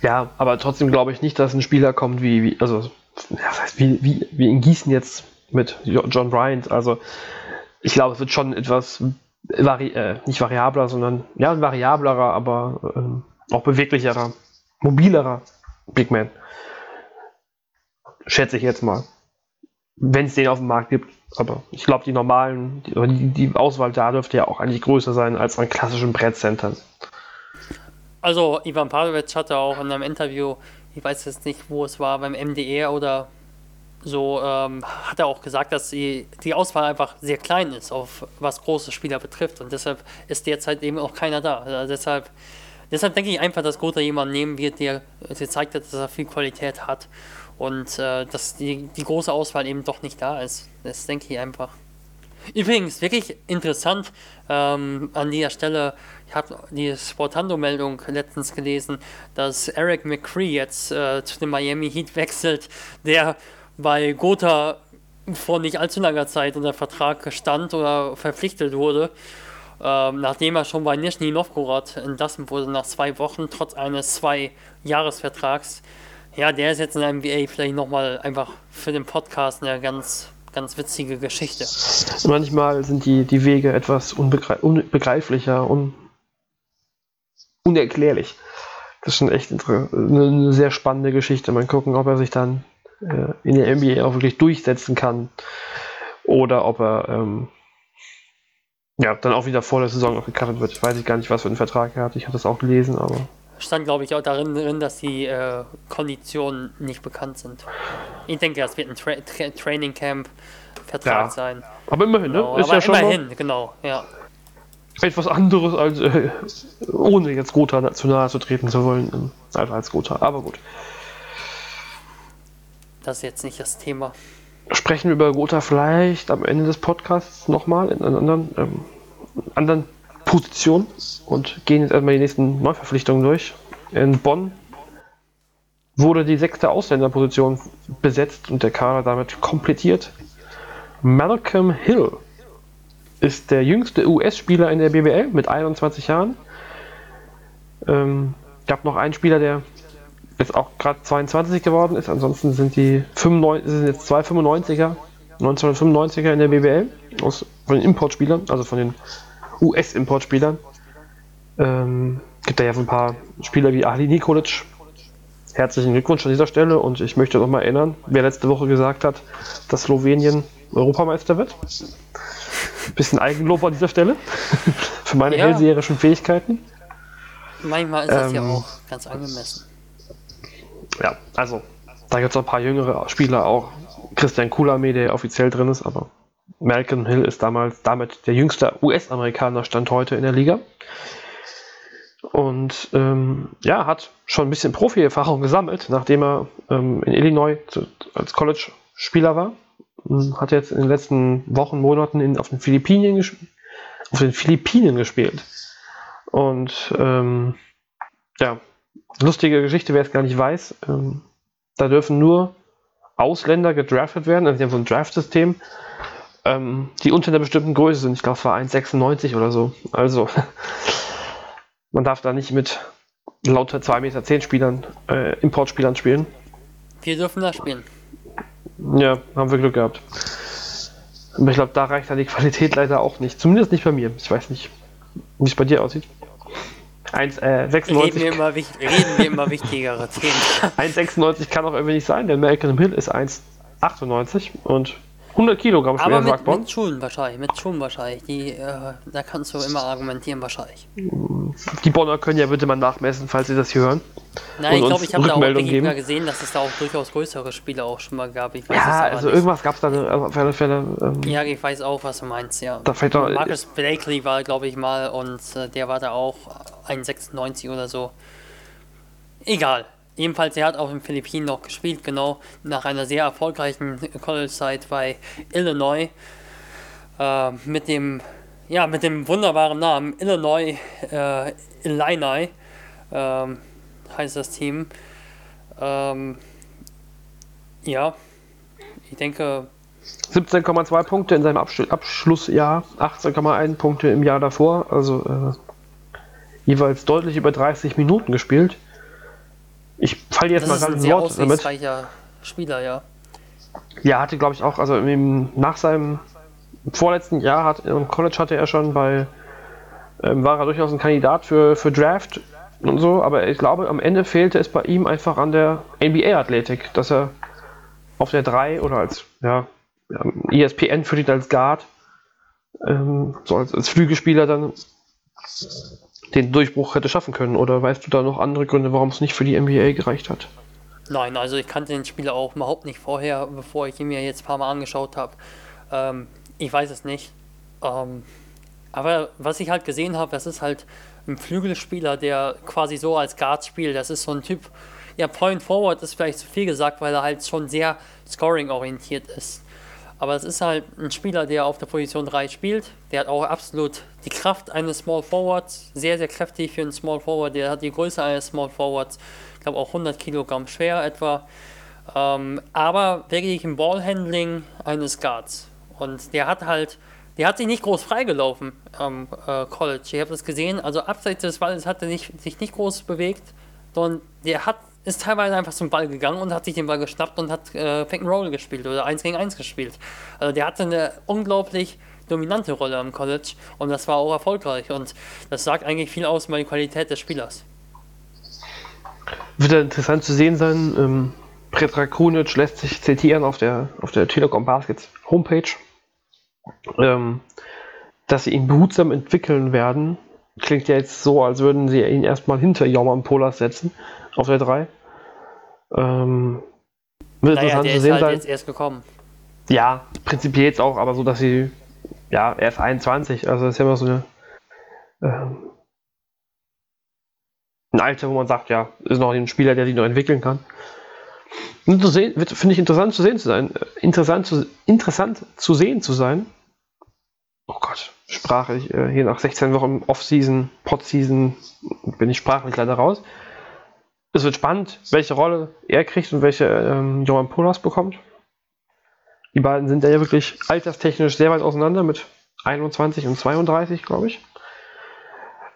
Ja, aber trotzdem glaube ich nicht, dass ein Spieler kommt wie, wie also das wie, wie, wie in Gießen jetzt mit John Bryant. Also ich glaube, es wird schon etwas vari äh, nicht variabler, sondern ja, variablerer, aber ähm, auch beweglicherer, mobilerer Big Man. Schätze ich jetzt mal. Wenn es den auf dem Markt gibt. Aber ich glaube, die normalen, die, die, Auswahl da dürfte ja auch eigentlich größer sein als an klassischen Brettcentern. Also, Ivan Padovic hatte auch in einem Interview, ich weiß jetzt nicht, wo es war, beim MDR oder so ähm, hat er auch gesagt, dass die, die Auswahl einfach sehr klein ist, auf was große Spieler betrifft. Und deshalb ist derzeit eben auch keiner da. Also deshalb, deshalb denke ich einfach, dass Gotha jemanden nehmen wird, der gezeigt hat, dass er viel Qualität hat. Und äh, dass die, die große Auswahl eben doch nicht da ist. Das denke ich einfach. Übrigens, wirklich interessant ähm, an dieser Stelle, ich habe die Sportando-Meldung letztens gelesen, dass Eric McCree jetzt äh, zu dem Miami Heat wechselt, der weil Gotha vor nicht allzu langer Zeit unter Vertrag stand oder verpflichtet wurde, ähm, nachdem er schon bei Nizhny Novgorod entlassen wurde nach zwei Wochen, trotz eines Zwei-Jahres-Vertrags. Ja, der ist jetzt in der NBA vielleicht nochmal einfach für den Podcast eine ganz, ganz witzige Geschichte. Manchmal sind die, die Wege etwas unbegreiflicher und unerklärlich. Das ist schon echt eine, eine sehr spannende Geschichte. Mal gucken, ob er sich dann äh, in der NBA auch wirklich durchsetzen kann. Oder ob er ähm, ja, dann auch wieder vor der Saison noch gekartet wird. Ich weiß ich gar nicht, was für einen Vertrag er hat. Ich habe das auch gelesen, aber. Stand, glaube ich, auch darin drin, dass die äh, Konditionen nicht bekannt sind. Ich denke, das wird ein Tra Tra Training Camp Vertrag ja, sein. Aber immerhin, ne? genau, ne? Ist aber ja schon immerhin, mal genau, ja. Etwas anderes als äh, ohne jetzt Gotha zu nahe zu treten zu wollen, einfach als Gotha. Aber gut. Das ist jetzt nicht das Thema. Sprechen wir über Gotha vielleicht am Ende des Podcasts nochmal in einer anderen, ähm, anderen Position und gehen jetzt erstmal die nächsten Neuverpflichtungen durch. In Bonn wurde die sechste Ausländerposition besetzt und der Kader damit komplettiert. Malcolm Hill ist der jüngste US-Spieler in der BBL mit 21 Jahren. Ähm, gab noch einen Spieler, der jetzt auch gerade 22 geworden ist. Ansonsten sind die 95, sind jetzt zwei 95er, 1995er in der BBL aus, von den Importspielern, also von den US-Importspielern. Ähm, gibt da ja ein paar Spieler wie Ali Nikolic. Herzlichen Glückwunsch an dieser Stelle und ich möchte noch mal erinnern, wer letzte Woche gesagt hat, dass Slowenien Europameister wird. Bisschen Eigenlob an dieser Stelle für meine ja. hellseherischen Fähigkeiten. Manchmal ist das ähm, ja auch ganz angemessen ja, also da gibt es ein paar jüngere Spieler auch. Christian Kulame, der offiziell drin ist, aber Malcolm Hill ist damals damit der jüngste US-Amerikaner Stand heute in der Liga. Und ähm, ja, hat schon ein bisschen Profi-Erfahrung gesammelt, nachdem er ähm, in Illinois zu, als College-Spieler war. Hat jetzt in den letzten Wochen, Monaten in, auf, den Philippinen auf den Philippinen gespielt. Und ähm, ja, lustige Geschichte, wer es gar nicht weiß. Ähm, da dürfen nur Ausländer gedraftet werden. Also die haben so ein Draft-System, ähm, die unter einer bestimmten Größe sind. Ich glaube, es war 1,96 oder so. Also man darf da nicht mit lauter 2,10 Meter Spielern, äh, Importspielern spielen. Wir dürfen da spielen. Ja, haben wir Glück gehabt. Aber ich glaube, da reicht dann die Qualität leider auch nicht. Zumindest nicht bei mir. Ich weiß nicht, wie es bei dir aussieht. 1,96. Reden, wir immer, reden wir immer wichtigere Themen. 1,96 kann auch irgendwie nicht sein, denn Malcolm Hill ist 1,98 und 100 Kilogramm schwer, Aber mit, mit Schuhen wahrscheinlich, mit Schuhen wahrscheinlich. Die, äh, da kannst du immer argumentieren wahrscheinlich. Die Bonner können ja bitte mal nachmessen, falls sie das hier hören. Nein, ich glaube, ich habe da auch mal gesehen, dass es da auch durchaus größere Spiele auch schon mal gab. ja, also nicht. irgendwas gab es da auf alle Fälle. Ähm, ja, ich weiß auch, was du meinst, ja. Da fällt doch, Marcus Blakely war, glaube ich, mal und äh, der war da auch 1,96 oder so. Egal. Jedenfalls, er hat auch in den Philippinen noch gespielt, genau, nach einer sehr erfolgreichen College-Zeit bei Illinois. Äh, mit dem, ja, mit dem wunderbaren Namen Illinois äh, Illini äh, heißt das Team. Ähm, ja, ich denke. 17,2 Punkte in seinem Abschluss Abschlussjahr, 18,1 Punkte im Jahr davor, also äh, jeweils deutlich über 30 Minuten gespielt. Ich falle jetzt das mal gerade ins Wort damit. Spieler, ja. Ja, hatte glaube ich auch, also im, nach seinem vorletzten Jahr hat im College hatte er schon bei ähm, war er durchaus ein Kandidat für, für Draft und so, aber ich glaube, am Ende fehlte es bei ihm einfach an der NBA-Athletik, dass er auf der 3 oder als, ja, ESPN für ihn als Guard, ähm, so als, als Flügelspieler dann den Durchbruch hätte schaffen können. Oder weißt du da noch andere Gründe, warum es nicht für die NBA gereicht hat? Nein, also ich kannte den Spieler auch überhaupt nicht vorher, bevor ich ihn mir jetzt ein paar Mal angeschaut habe. Ähm, ich weiß es nicht. Ähm, aber was ich halt gesehen habe, das ist halt ein Flügelspieler, der quasi so als Guard spielt. Das ist so ein Typ, ja, Point Forward ist vielleicht zu viel gesagt, weil er halt schon sehr scoring-orientiert ist. Aber es ist halt ein Spieler, der auf der Position 3 spielt. Der hat auch absolut die Kraft eines Small Forwards. Sehr, sehr kräftig für einen Small Forward. Der hat die Größe eines Small Forwards. Ich glaube auch 100 Kilogramm schwer etwa. Ähm, aber wirklich im Ballhandling eines Guards. Und der hat halt der hat sich nicht groß freigelaufen am äh, College. Ich habe das gesehen. Also abseits des Balles hat er nicht, sich nicht groß bewegt, sondern der hat, ist teilweise einfach zum Ball gegangen und hat sich den Ball geschnappt und hat äh, Pick and Roll gespielt oder 1 gegen 1 gespielt. Also der hatte eine unglaublich dominante Rolle am College und das war auch erfolgreich und das sagt eigentlich viel aus über die Qualität des Spielers. Wird interessant zu sehen sein. Ähm, Predrag Krunic lässt sich zitieren auf der, auf der Telekom Baskets Homepage ähm, dass sie ihn behutsam entwickeln werden. Klingt ja jetzt so, als würden sie ihn erstmal hinter Jorman Polas setzen, auf der 3. Ähm, wird naja, interessant der zu sehen ist halt sein. jetzt erst gekommen. Ja, prinzipiell jetzt auch, aber so, dass sie, ja, er ist 21, also das ist ja immer so eine, ähm, ein Alter, wo man sagt, ja, ist noch ein Spieler, der sich noch entwickeln kann. Finde ich interessant zu sehen zu sein. Interessant zu, interessant zu sehen zu sein. Oh Gott, sprachlich, äh, hier nach 16 Wochen Off-Season, Pod-Season bin ich sprachlich leider raus. Es wird spannend, welche Rolle er kriegt und welche ähm, Johan Polas bekommt. Die beiden sind ja wirklich alterstechnisch sehr weit auseinander mit 21 und 32, glaube ich.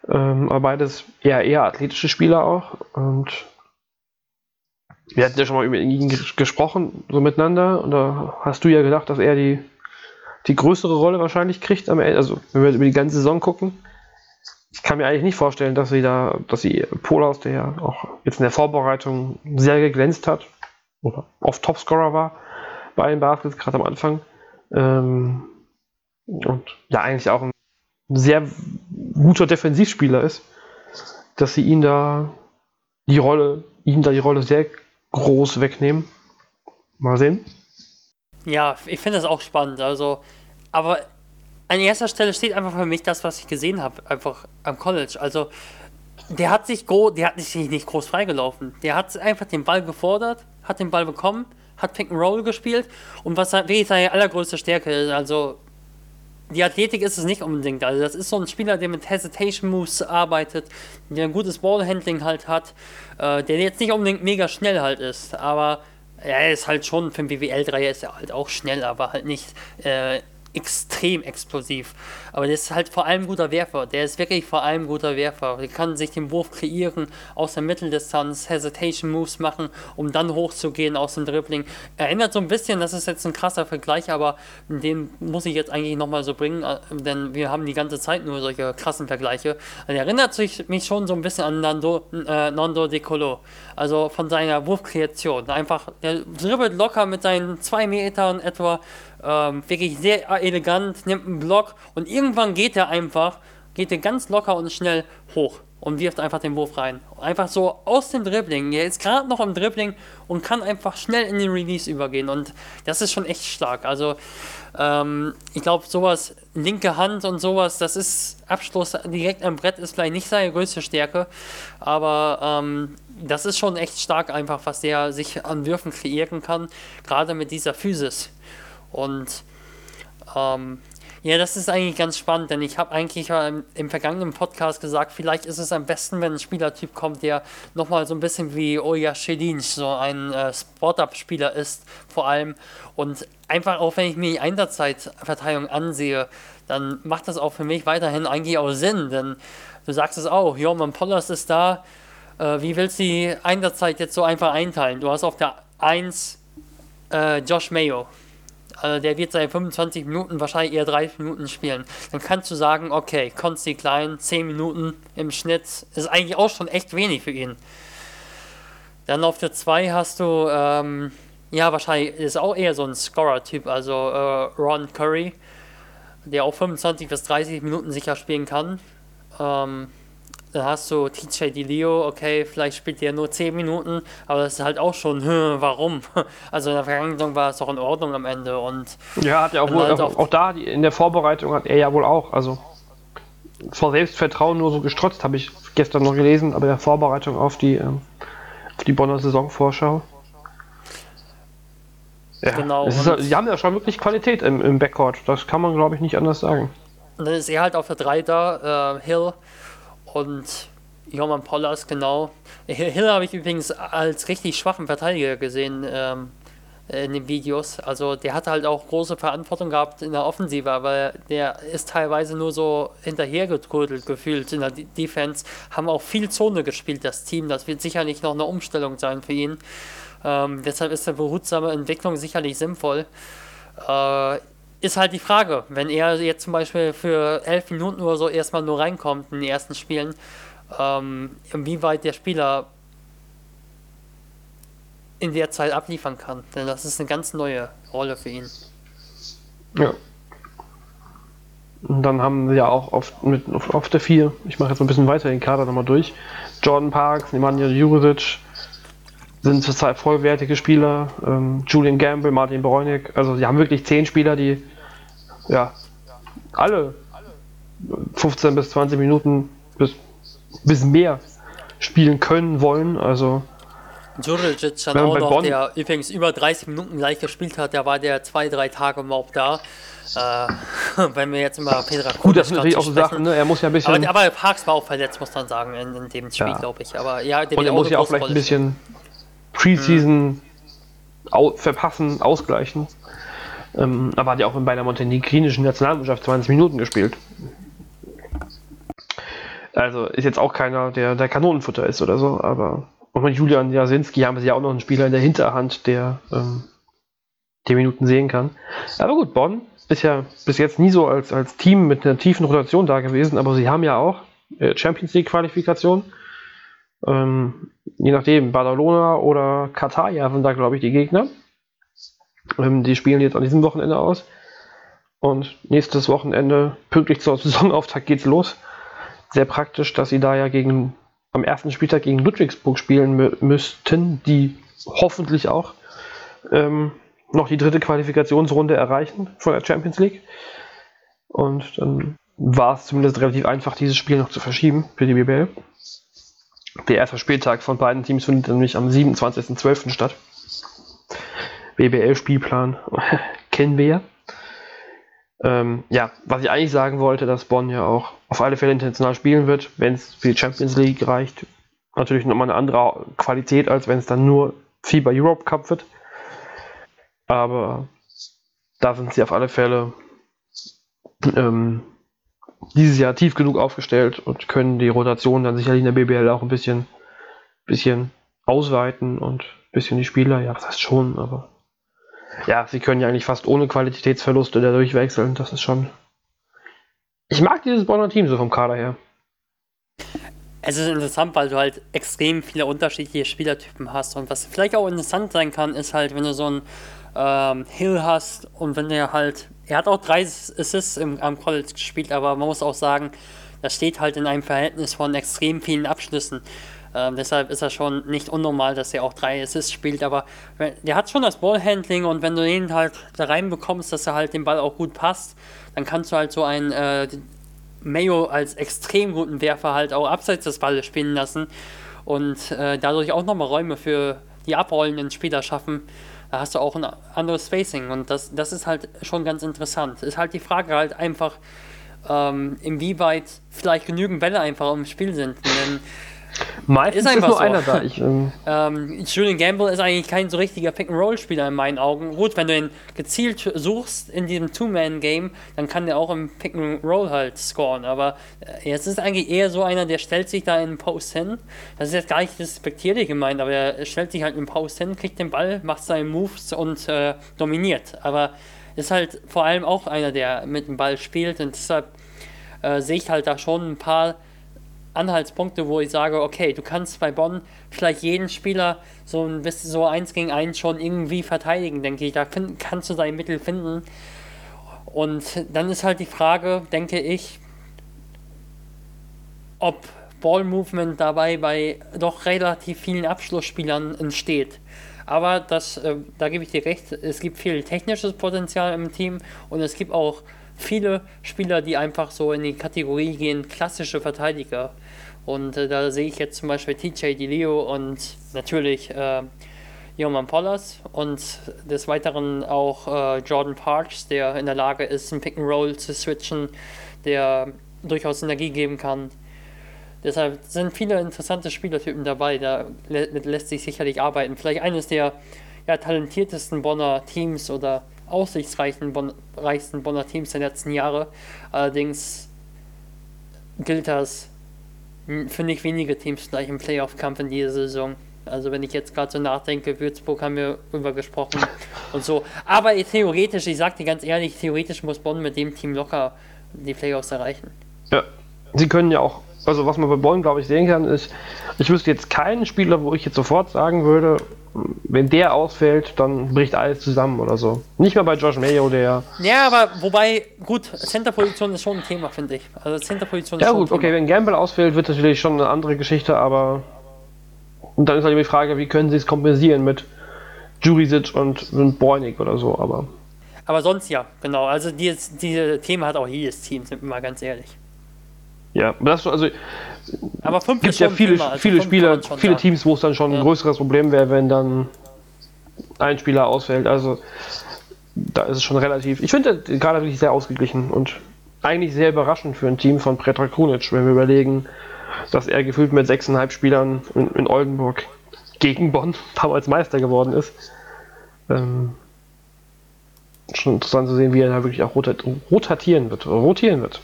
Ähm, aber beides eher eher athletische Spieler auch. Und wir hatten ja schon mal über ihn gesprochen, so miteinander, und da hast du ja gedacht, dass er die, die größere Rolle wahrscheinlich kriegt am Ende, also wenn wir über die ganze Saison gucken. Ich kann mir eigentlich nicht vorstellen, dass sie da, dass sie Polas, der ja auch jetzt in der Vorbereitung sehr geglänzt hat, oder oft Topscorer war bei den Baskets, gerade am Anfang. Ähm, und ja, eigentlich auch ein sehr guter Defensivspieler ist, dass sie ihn da die Rolle, ihm da die Rolle sehr groß wegnehmen. Mal sehen. Ja, ich finde das auch spannend. Also, aber an erster Stelle steht einfach für mich das, was ich gesehen habe, einfach am College. Also, der hat sich der hat sich nicht groß freigelaufen. Der hat einfach den Ball gefordert, hat den Ball bekommen, hat Pick and Roll gespielt und was wirklich seine allergrößte Stärke ist. Also die Athletik ist es nicht unbedingt. Also das ist so ein Spieler, der mit Hesitation Moves arbeitet, der ein gutes Ballhandling halt hat, äh, der jetzt nicht unbedingt mega schnell halt ist, aber er ist halt schon für einen BWL-Dreier ist er halt auch schnell, aber halt nicht äh, extrem explosiv. Aber der ist halt vor allem guter Werfer. Der ist wirklich vor allem guter Werfer. Der kann sich den Wurf kreieren, aus der Mitteldistanz Hesitation Moves machen, um dann hochzugehen aus dem Dribbling. Erinnert so ein bisschen, das ist jetzt ein krasser Vergleich, aber den muss ich jetzt eigentlich nochmal so bringen, äh, denn wir haben die ganze Zeit nur solche krassen Vergleiche. Also erinnert sich mich schon so ein bisschen an Nando, äh, Nando De Colo. Also von seiner Wurfkreation. Einfach, der dribbelt locker mit seinen zwei Metern etwa ähm, wirklich sehr elegant, nimmt einen Block und irgendwann geht er einfach, geht er ganz locker und schnell hoch und wirft einfach den Wurf rein. Einfach so aus dem Dribbling. Er ist gerade noch im Dribbling und kann einfach schnell in den Release übergehen. Und das ist schon echt stark. Also, ähm, ich glaube, sowas, linke Hand und sowas, das ist Abschluss direkt am Brett, ist vielleicht nicht seine größte Stärke. Aber ähm, das ist schon echt stark, einfach, was der sich an Würfen kreieren kann. Gerade mit dieser Physis. Und ähm, ja, das ist eigentlich ganz spannend, denn ich habe eigentlich im, im, vergangenen Podcast gesagt, vielleicht ist es am besten, wenn ein Spielertyp kommt, der nochmal so ein bisschen wie Oya Shedin, so ein äh, Spot-Up-Spieler ist, vor allem. Und einfach auch, wenn ich mir die Einsatzzeitverteilung ansehe, dann macht das auch für mich weiterhin eigentlich auch Sinn, denn du sagst es auch, Jorman Pollers ist da, äh, wie willst du die Einsatzzeit jetzt so einfach einteilen? Du hast auf der 1 äh, Josh Mayo. Also der wird seine 25 Minuten, wahrscheinlich eher 30 Minuten spielen. Dann kannst du sagen, okay, Consti Klein, 10 Minuten im Schnitt, ist eigentlich auch schon echt wenig für ihn. Dann auf der 2 hast du, ähm, ja, wahrscheinlich ist auch eher so ein Scorer-Typ, also äh, Ron Curry, der auch 25 bis 30 Minuten sicher spielen kann. Ähm, dann hast du TJ DiLeo, okay, vielleicht spielt der nur 10 Minuten, aber das ist halt auch schon, hm, warum? Also in der Vergangenheit war es doch in Ordnung am Ende und. Ja, hat ja auch, wohl, halt auch, auch, da in der Vorbereitung hat er ja wohl auch, also vor Selbstvertrauen nur so gestrotzt, habe ich gestern noch gelesen, aber in der Vorbereitung auf die, ähm, auf die Bonner Saisonvorschau. Ja, genau. Ist, sie haben ja schon wirklich Qualität im, im Backcourt, das kann man glaube ich nicht anders sagen. Und dann ist er halt auf der 3 da, äh, Hill und Jorman Pollas, genau. Hill habe ich übrigens als richtig schwachen Verteidiger gesehen ähm, in den Videos. Also der hat halt auch große Verantwortung gehabt in der Offensive, aber der ist teilweise nur so hinterhergetrödelt gefühlt in der D Defense. Haben auch viel Zone gespielt, das Team. Das wird sicherlich noch eine Umstellung sein für ihn. Ähm, deshalb ist eine behutsame Entwicklung sicherlich sinnvoll. Äh, ist halt die Frage, wenn er jetzt zum Beispiel für elf Minuten oder so erstmal nur reinkommt in den ersten Spielen, ähm, inwieweit der Spieler in der Zeit abliefern kann. Denn das ist eine ganz neue Rolle für ihn. Ja. Und dann haben wir ja auch auf, mit, auf, der 4, ich mache jetzt ein bisschen weiter den Kader nochmal durch, Jordan Parks, Nemanja Jurisic sind zurzeit vollwertige Spieler, ähm, Julian Gamble, Martin Bräunig, also sie haben wirklich zehn Spieler, die ja, alle 15 bis 20 Minuten bis, bis mehr spielen können wollen. Also Djuricic dann auch noch, Bonn der übrigens über 30 Minuten gleich gespielt hat, der war der zwei, drei Tage überhaupt da. Äh, wenn wir jetzt immer Petra Gut, das sind natürlich auch so Sachen, ne? er muss ja ein bisschen... Aber, aber Parks war auch verletzt, muss man sagen, in, in dem Spiel, ja. glaube ich. Aber ja, der Und er muss ja auch vielleicht ein bisschen Preseason hm. au verpassen, ausgleichen. Ähm, aber hat ja auch bei der montenegrinischen Nationalmannschaft 20 Minuten gespielt. Also ist jetzt auch keiner, der der Kanonenfutter ist oder so, aber und mit Julian Jasinski haben sie ja auch noch einen Spieler in der Hinterhand, der ähm, die Minuten sehen kann. Aber gut, Bonn ist ja bis jetzt nie so als, als Team mit einer tiefen Rotation da gewesen, aber sie haben ja auch äh, Champions League Qualifikation. Ähm, je nachdem, Badalona oder Katar, ja, sind da, glaube ich, die Gegner. Ähm, die spielen jetzt an diesem Wochenende aus. Und nächstes Wochenende, pünktlich zur Saisonauftakt, geht's los. Sehr praktisch, dass sie da ja gegen, am ersten Spieltag gegen Ludwigsburg spielen müssten, die hoffentlich auch ähm, noch die dritte Qualifikationsrunde erreichen von der Champions League. Und dann war es zumindest relativ einfach, dieses Spiel noch zu verschieben für die BBL. Der erste Spieltag von beiden Teams findet nämlich am 27.12. statt. BBL-Spielplan kennen wir ja. Ähm, ja, was ich eigentlich sagen wollte, dass Bonn ja auch auf alle Fälle international spielen wird, wenn es für die Champions League reicht. Natürlich nochmal eine andere Qualität, als wenn es dann nur FIBA Europe Cup wird. Aber da sind sie auf alle Fälle ähm, dieses Jahr tief genug aufgestellt und können die Rotation dann sicherlich in der BBL auch ein bisschen, bisschen ausweiten und ein bisschen die Spieler, ja, das heißt schon, aber ja, sie können ja eigentlich fast ohne Qualitätsverluste da durchwechseln. Das ist schon. Ich mag dieses Bonner Team so vom Kader her. Es ist interessant, weil du halt extrem viele unterschiedliche Spielertypen hast. Und was vielleicht auch interessant sein kann, ist halt, wenn du so einen ähm, Hill hast und wenn der halt. Er hat auch drei Assists im, am College gespielt, aber man muss auch sagen, das steht halt in einem Verhältnis von extrem vielen Abschlüssen. Ähm, deshalb ist er schon nicht unnormal, dass er auch drei Assists spielt, aber der hat schon das Ballhandling und wenn du ihn halt da reinbekommst, dass er halt den Ball auch gut passt, dann kannst du halt so einen äh, Mayo als extrem guten Werfer halt auch abseits des Balles spielen lassen und äh, dadurch auch nochmal Räume für die abrollenden Spieler schaffen. Da hast du auch ein anderes Spacing und das, das ist halt schon ganz interessant. Ist halt die Frage halt einfach, ähm, inwieweit vielleicht genügend Bälle einfach im Spiel sind. Denn Meistens Ist ist, einfach nur so. einer da. Ich, ähm, Ähm, Julian Gamble ist eigentlich kein so richtiger Pick-and-Roll-Spieler in meinen Augen. Gut, wenn du ihn gezielt suchst in diesem Two-Man-Game, dann kann der auch im Pick-and-Roll halt scoren. Aber äh, jetzt ist eigentlich eher so einer, der stellt sich da in den Post hin. Das ist jetzt gar nicht respektierlich gemeint, aber er stellt sich halt in den Post hin, kriegt den Ball, macht seine Moves und äh, dominiert. Aber ist halt vor allem auch einer, der mit dem Ball spielt und deshalb äh, sehe ich halt da schon ein paar Anhaltspunkte, wo ich sage, okay, du kannst bei Bonn vielleicht jeden Spieler so ein bisschen so eins gegen eins schon irgendwie verteidigen, denke ich. Da find, kannst du dein Mittel finden. Und dann ist halt die Frage, denke ich, ob Ball Movement dabei bei doch relativ vielen Abschlussspielern entsteht. Aber das, äh, da gebe ich dir recht, es gibt viel technisches Potenzial im Team und es gibt auch viele Spieler, die einfach so in die Kategorie gehen, klassische Verteidiger. Und äh, da sehe ich jetzt zum Beispiel TJ DiLeo und natürlich äh, Joman Pollas und des Weiteren auch äh, Jordan Parks, der in der Lage ist, ein Pick and Roll zu switchen, der durchaus Energie geben kann. Deshalb sind viele interessante Spielertypen dabei, da lä lässt sich sicherlich arbeiten. Vielleicht eines der ja, talentiertesten Bonner Teams oder aussichtsreichsten Bon Bonner Teams der letzten Jahre. Allerdings gilt das für nicht wenige Teams gleich im Playoff-Kampf in dieser Saison. Also wenn ich jetzt gerade so nachdenke, Würzburg haben wir drüber gesprochen und so. Aber theoretisch, ich sag dir ganz ehrlich, theoretisch muss Bonn mit dem Team locker die Playoffs erreichen. ja. Sie können ja auch, also was man bei Bonn, glaube ich, sehen kann, ist, ich wüsste jetzt keinen Spieler, wo ich jetzt sofort sagen würde, wenn der ausfällt, dann bricht alles zusammen oder so. Nicht mal bei Josh Mayo, der. Ja, aber wobei, gut, Center-Position ist schon ein Thema, finde ich. Also Center-Position ist Ja gut, okay, wenn Gamble ausfällt, wird natürlich schon eine andere Geschichte, aber und dann ist halt die Frage, wie können sie es kompensieren mit Jurisic und, und Bräunig oder so, aber Aber sonst ja, genau. Also dieses, diese Themen hat auch jedes Team, sind wir mal ganz ehrlich. ja, das also Aber fünf gibt ja viele, also viele Spieler, viele sagen. Teams, wo es dann schon Ja. ein größeres Problem wäre, wenn dann ein Spieler ausfällt. Also da ist es schon relativ. Ich finde den Kader wirklich sehr ausgeglichen und eigentlich sehr überraschend für ein Team von Pretra Krunic, wenn wir überlegen, dass er gefühlt mit sechseinhalb Spielern in, in Oldenburg gegen Bonn damals Meister geworden ist. Ähm, schon interessant zu sehen, wie er da wirklich auch rotat rotatieren wird, rotieren wird.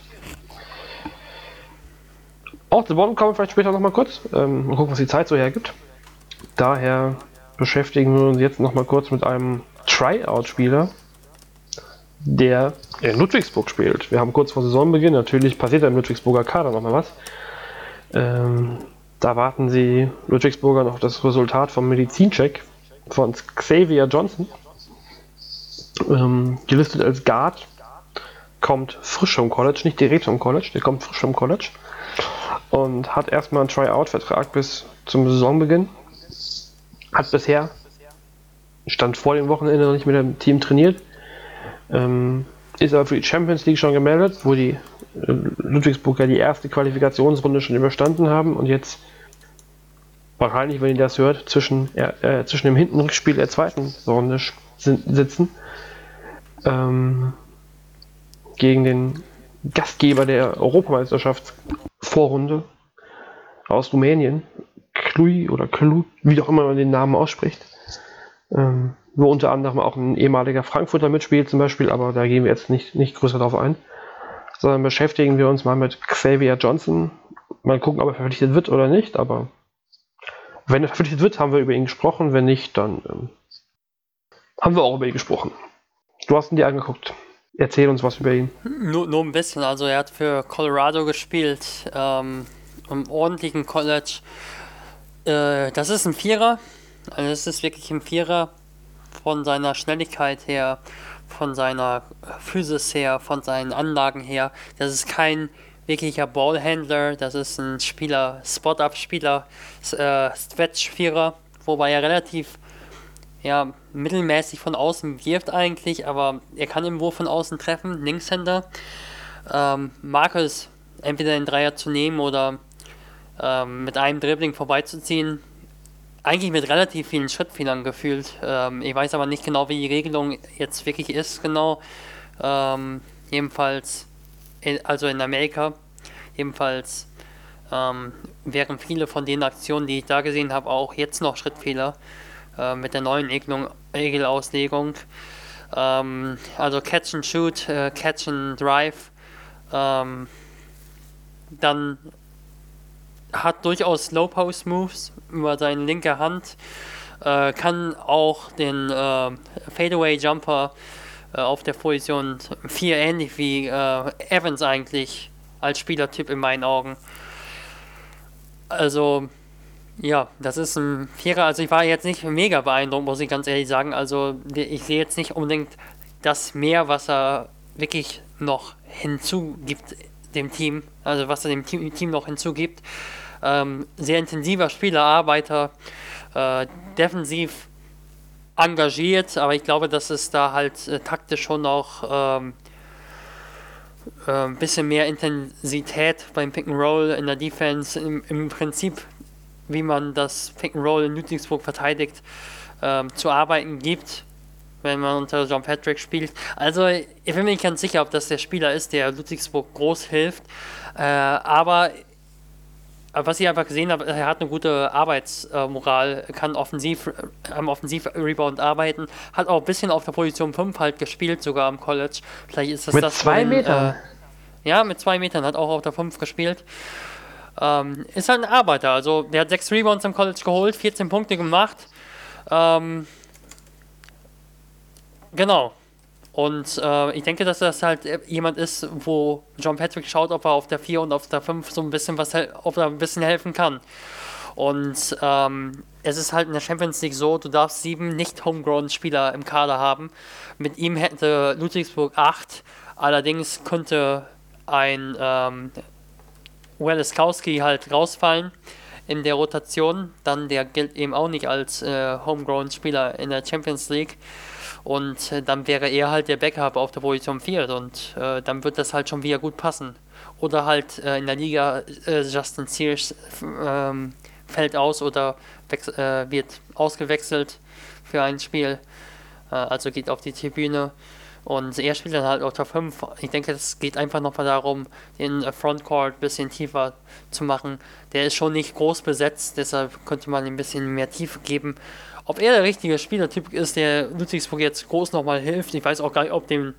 Auch zu Bonn kommen wir vielleicht später nochmal kurz. Ähm, mal gucken, was die Zeit so hergibt. Daher beschäftigen wir uns jetzt nochmal kurz mit einem Tryout-Spieler, der in Ludwigsburg spielt. Wir haben kurz vor Saisonbeginn, natürlich passiert im Ludwigsburger Kader nochmal was. Ähm, da warten sie Ludwigsburger noch das Resultat vom Medizincheck von Xavier Johnson. Ähm, gelistet als Guard, kommt frisch vom College, nicht direkt vom College, der kommt frisch vom College und hat erstmal einen Tryout-Vertrag bis zum Saisonbeginn. Hat bisher, stand vor dem Wochenende noch nicht mit dem Team trainiert, ähm, ist aber für die Champions League schon gemeldet, wo die äh, Ludwigsburger die erste Qualifikationsrunde schon überstanden haben und jetzt wahrscheinlich, wenn ihr das hört, zwischen, äh, äh, zwischen dem Hinten- und Rückspiel der zweiten Runde sitzen. Ähm, gegen den Gastgeber der Europameisterschaftsvorrunde aus Rumänien, Klui oder Klu, wie auch immer man den Namen ausspricht. Ähm, wo unter anderem auch ein ehemaliger Frankfurter mitspielt zum Beispiel, aber da gehen wir jetzt nicht, nicht größer drauf ein. Sondern beschäftigen wir uns mal mit Xavier Johnson. Mal gucken, ob er verpflichtet wird oder nicht, aber wenn er verpflichtet wird, haben wir über ihn gesprochen. Wenn nicht, dann ähm, haben wir auch über ihn gesprochen. Du hast ihn dir angeguckt. Erzähl uns was über ihn. Nur, nur ein bisschen, also er hat für Colorado gespielt, ähm, im ordentlichen College. Äh, das ist ein Vierer, also es ist wirklich ein Vierer von seiner Schnelligkeit her, von seiner Physis her, von seinen Anlagen her. Das ist kein wirklicher Ballhandler, das ist ein Spieler, Spot-Up-Spieler, äh, Stretch-Vierer, wobei er relativ ja, mittelmäßig von außen wirft eigentlich, aber er kann den Wurf von außen treffen, Linkshänder. Ähm, mag es, entweder den Dreier zu nehmen oder ähm, mit einem Dribbling vorbeizuziehen. Eigentlich mit relativ vielen Schrittfehlern gefühlt. Ähm, ich weiß aber nicht genau, wie die Regelung jetzt wirklich ist, genau. Ähm, jedenfalls, in, also in Amerika, jedenfalls Ähm, wären viele von den Aktionen, die ich da gesehen habe, auch jetzt noch Schrittfehler äh, mit der neuen Regelung, Regelauslegung. Ähm, also Catch and Shoot, äh, Catch and Drive. Ähm, dann hat durchaus Low Post Moves über seine linke Hand. Äh, kann auch den äh, Fadeaway Jumper äh, auf der Position 4 ähnlich wie äh, Evans eigentlich als Spielertyp in meinen Augen. Also, ja, das ist ein Vierer. Also, ich war jetzt nicht mega beeindruckt, muss ich ganz ehrlich sagen. Also, ich sehe jetzt nicht unbedingt das mehr, was er wirklich noch hinzugibt dem Team. Also, was er dem Team, noch hinzugibt. Ähm, sehr intensiver Spieler, Arbeiter, äh, defensiv engagiert, aber ich glaube, dass es da halt äh, taktisch schon noch ähm, äh, ein bisschen mehr Intensität beim Pick and Roll in der Defense, im, im Prinzip, wie man das Pick and Roll in Ludwigsburg verteidigt, ähm, zu arbeiten gibt, wenn man unter John Patrick spielt. Also ich bin mir nicht ganz sicher, ob das der Spieler ist, der Ludwigsburg groß hilft, äh, aber was ich einfach gesehen habe, er hat eine gute Arbeitsmoral, kann offensiv am Offensiv-Rebound arbeiten, hat auch ein bisschen auf der Position 5 halt gespielt, sogar am College. Vielleicht ist das mit das. zwei Metern? Äh, ja, mit zwei Metern, hat auch auf der 5 gespielt. Ähm, ist halt ein Arbeiter, also der hat sechs Rebounds am College geholt, 14 Punkte gemacht. Ähm, genau. Und äh, ich denke, dass das halt jemand ist, wo John Patrick schaut, ob er auf der 4 und auf der 5 so ein bisschen was, ob er ein bisschen helfen kann. Und ähm, es ist halt in der Champions League so, du darfst sieben nicht homegrown Spieler im Kader haben. Mit ihm hätte Ludwigsburg acht. Allerdings könnte ein ähm, Weleskowski halt rausfallen in der Rotation. Dann der gilt eben auch nicht als äh, homegrown Spieler in der Champions League. Und äh, dann wäre er halt der Backup auf der Position 4 und äh, dann wird das halt schon wieder gut passen. Oder halt äh, in der Liga äh, Justin Sears ähm, fällt aus oder äh, wird ausgewechselt für ein Spiel. Also geht auf die Tribüne. Und er spielt dann halt auf der 5. Ich denke, es geht einfach nochmal darum, den Frontcourt ein bisschen tiefer zu machen. Der ist schon nicht groß besetzt, deshalb könnte man ein bisschen mehr Tiefe geben. Ob er der richtige Spielertyp ist, der Ludwigsburg jetzt groß nochmal hilft, ich weiß auch gar nicht, ob dem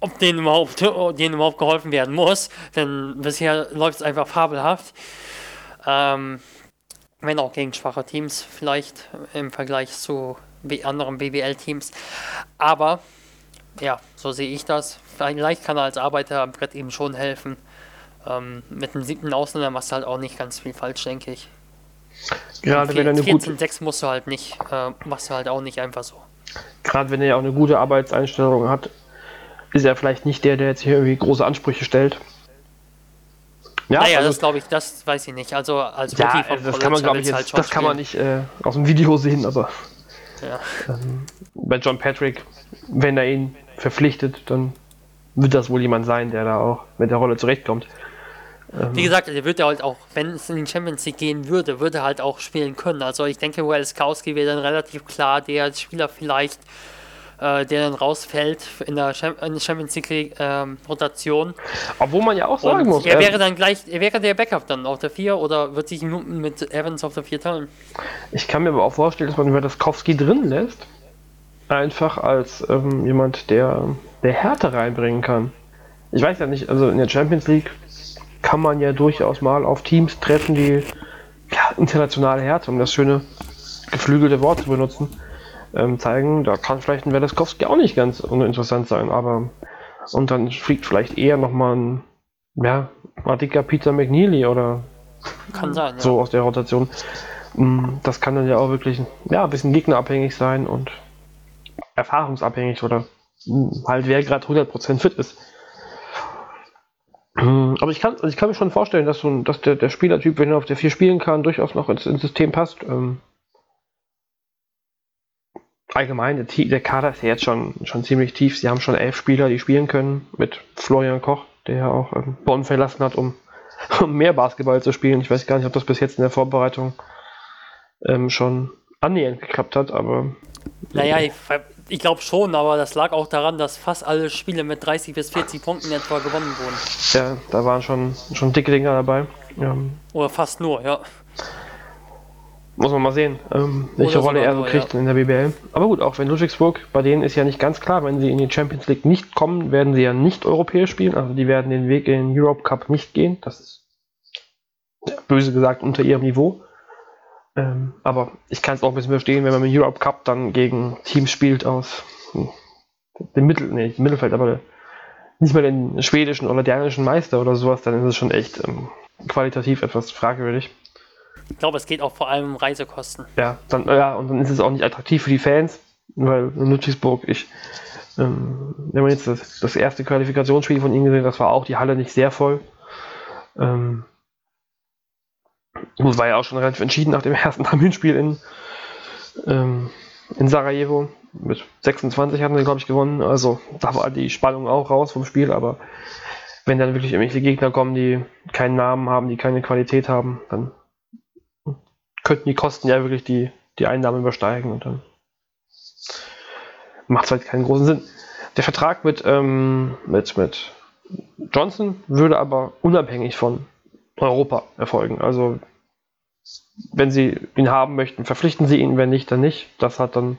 ob denen überhaupt, denen überhaupt geholfen werden muss, denn bisher läuft es einfach fabelhaft. Ähm, wenn auch gegen schwache Teams, vielleicht im Vergleich zu anderen BWL-Teams. Aber ja, so sehe ich das. Vielleicht kann er als Arbeiter am Brett eben schon helfen. Ähm, mit dem siebten Ausländer machst du halt auch nicht ganz viel falsch, denke ich. Gerade wenn er eine 14, gute 6 musst du halt nicht, äh, machst du halt auch nicht einfach so. Gerade wenn er ja auch eine gute Arbeitseinstellung hat, ist er vielleicht nicht der, der jetzt hier irgendwie große Ansprüche stellt. Ja, naja, also, das glaube ich, das weiß ich nicht. Also als ja, Rookie vom das kann man glaube ich jetzt, halt das kann man nicht äh, aus dem Video sehen, aber ja. ähm, bei John Patrick, wenn er ihn verpflichtet, dann wird das wohl jemand sein, der da auch mit der Rolle zurechtkommt. Wie gesagt, er würde halt auch, wenn es in den Champions League gehen würde, würde er halt auch spielen können. Also ich denke, Welskowski wäre dann relativ klar der Spieler vielleicht, äh, der dann rausfällt in der Champions League ähm, Rotation. Obwohl man ja auch sagen Und muss. Er wäre dann gleich, er wäre der Backup dann auf der 4 oder wird sich Minuten mit Evans auf der 4 teilen. Ich kann mir aber auch vorstellen, dass man Welskowski drin lässt. Einfach als ähm, jemand, der, der Härte reinbringen kann. Ich weiß ja nicht, also in der Champions League kann man ja durchaus mal auf Teams treffen, die ja, internationale Härte, um das schöne geflügelte Wort zu benutzen, ähm, zeigen. Da kann vielleicht ein Weleskowski auch nicht ganz uninteressant sein, aber und dann fliegt vielleicht eher nochmal ein ja, dicker Peter McNeely oder kann sein, so ja. aus der Rotation. Mm, das kann dann ja auch wirklich ja, ein bisschen gegnerabhängig sein und erfahrungsabhängig oder halt wer gerade 100% fit ist. Hm, aber ich kann, also ich kann mir schon vorstellen, dass, so dass der, der Spielertyp, wenn er auf der 4 spielen kann, durchaus noch ins, ins System passt. Ähm, allgemein, der, der, Kader ist ja jetzt schon, schon ziemlich tief. Sie haben schon elf Spieler, die spielen können, mit Florian Koch, der ja auch ähm, Bonn verlassen hat, um, um, mehr Basketball zu spielen. Ich weiß gar nicht, ob das bis jetzt in der Vorbereitung ähm, schon annähernd geklappt hat, aber. Naja, ich, ich glaube schon, aber das lag auch daran, dass fast alle Spiele mit 30 bis 40 Punkten etwa gewonnen wurden. Ja, da waren schon, schon dicke Dinger dabei. Ähm, Oder fast nur, ja. muss man mal sehen, ähm, welche Rolle er so nur, kriegt ja. in der BBL. Aber gut, auch wenn Ludwigsburg, bei denen ist ja nicht ganz klar, wenn sie in die Champions League nicht kommen, werden sie ja nicht europäisch spielen. Also die werden den Weg in den Europe Cup nicht gehen. Das ist ja, böse gesagt unter ihrem Niveau. Ähm, aber ich kann es auch ein bisschen verstehen, wenn man im Europe Cup dann gegen Teams spielt aus hm, dem Mittel, nee, Mittelfeld, aber nicht mal den schwedischen oder dänischen Meister oder sowas, dann ist es schon echt ähm, qualitativ etwas fragwürdig. Ich glaube, es geht auch vor allem um Reisekosten. Ja, dann, ja, und dann ist es auch nicht attraktiv für die Fans, weil in Ludwigsburg, ich, ähm, wenn man jetzt das, das erste Qualifikationsspiel von ihnen gesehen hat, das war auch die Halle nicht sehr voll. Ähm, war ja auch schon relativ entschieden nach dem ersten Terminspiel in, ähm, in Sarajevo. Mit 26 hatten sie, glaube ich, gewonnen. Also da war die Spannung auch raus vom Spiel, aber wenn dann wirklich irgendwelche Gegner kommen, die keinen Namen haben, die keine Qualität haben, dann könnten die Kosten ja wirklich die, die Einnahmen übersteigen und dann macht es halt keinen großen Sinn. Der Vertrag mit, ähm, mit, mit Johnson würde aber unabhängig von Europa erfolgen. Also wenn sie ihn haben möchten, verpflichten sie ihn, wenn nicht, dann nicht. Das hat dann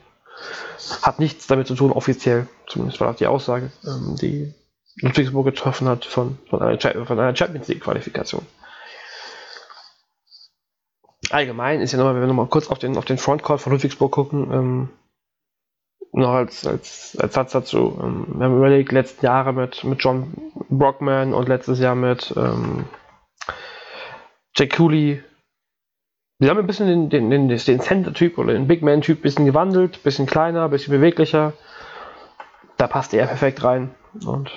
hat nichts damit zu tun, offiziell, zumindest war das die Aussage, ähm, die Ludwigsburg getroffen hat von, von, einer, von einer Champions League Qualifikation. Allgemein ist ja nochmal, wenn wir nochmal kurz auf den, auf den Frontcourt von Ludwigsburg gucken, ähm, noch als, als, als Satz dazu. Ähm, wir haben überlegt, letzten Jahre mit, mit John Brockman und letztes Jahr mit ähm, Jack Cooley. Wir haben ein bisschen den, den, den, den Center-Typ oder den Big Man-Typ ein bisschen gewandelt, bisschen kleiner, ein bisschen beweglicher. Da passt er perfekt rein. Und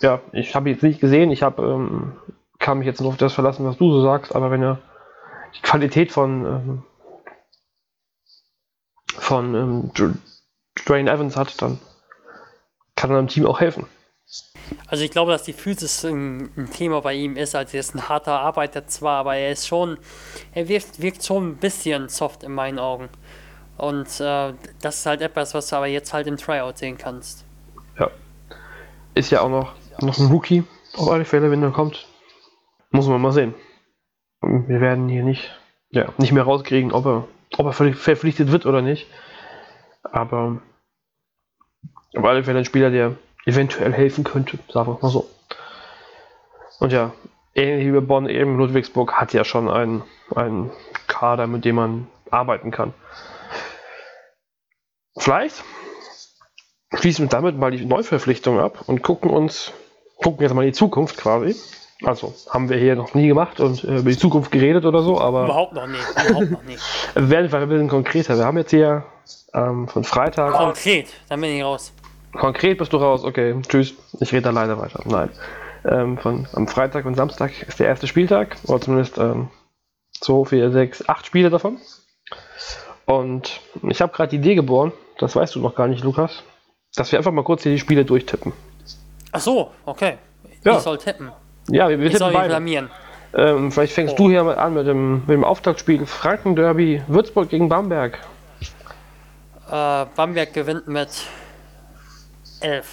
ja, ich habe ihn jetzt nicht gesehen. Ich habe ähm, kann mich jetzt nur auf das verlassen, was du so sagst, aber wenn er die Qualität von ähm, von ähm, Dwayne Evans hat, dann kann er dem Team auch helfen. Also ich glaube, dass die Physis ein, ein Thema bei ihm ist. Also er ist ein harter Arbeiter zwar, aber er ist schon, er wirkt, wirkt schon ein bisschen soft in meinen Augen. Und äh, das ist halt etwas, was du aber jetzt halt im Tryout sehen kannst. Ja. Ist ja auch noch, noch ein Rookie, auf alle Fälle, wenn er kommt. Muss man mal sehen. Wir werden hier nicht, ja, nicht mehr rauskriegen, ob er, ob er ver- verpflichtet wird oder nicht. Aber auf alle Fälle ein Spieler, der eventuell helfen könnte, sagen wir mal so. Und ja, ähnlich wie Bonn, eben Ludwigsburg hat ja schon einen, einen Kader, mit dem man arbeiten kann. Vielleicht schließen wir damit mal die Neuverpflichtung ab und gucken uns, gucken jetzt mal in die Zukunft quasi. Also haben wir hier noch nie gemacht und äh, über die Zukunft geredet oder so, aber Überhaupt noch nicht, überhaupt noch nicht. wir werden einfach ein bisschen konkreter. Wir haben jetzt hier ähm, von Freitag. Konkret, dann bin ich raus. Konkret bist du raus, okay, tschüss, ich rede alleine weiter. Nein. Ähm, von, am Freitag und Samstag ist der erste Spieltag, oder zumindest ähm, 2, 4, 6, 8 Spiele davon. Und ich habe gerade die Idee geboren, das weißt du noch gar nicht, Lukas, dass wir einfach mal kurz hier die Spiele durchtippen. Ach so, okay. Ja. Ich soll tippen. Ja, wir, wir Ich soll tippen mich beide. blamieren. Ähm, vielleicht fängst Oh. du hier mal an mit dem, mit dem Auftaktspiel Franken-Derby Würzburg gegen Bamberg. Äh, Bamberg gewinnt mit 11.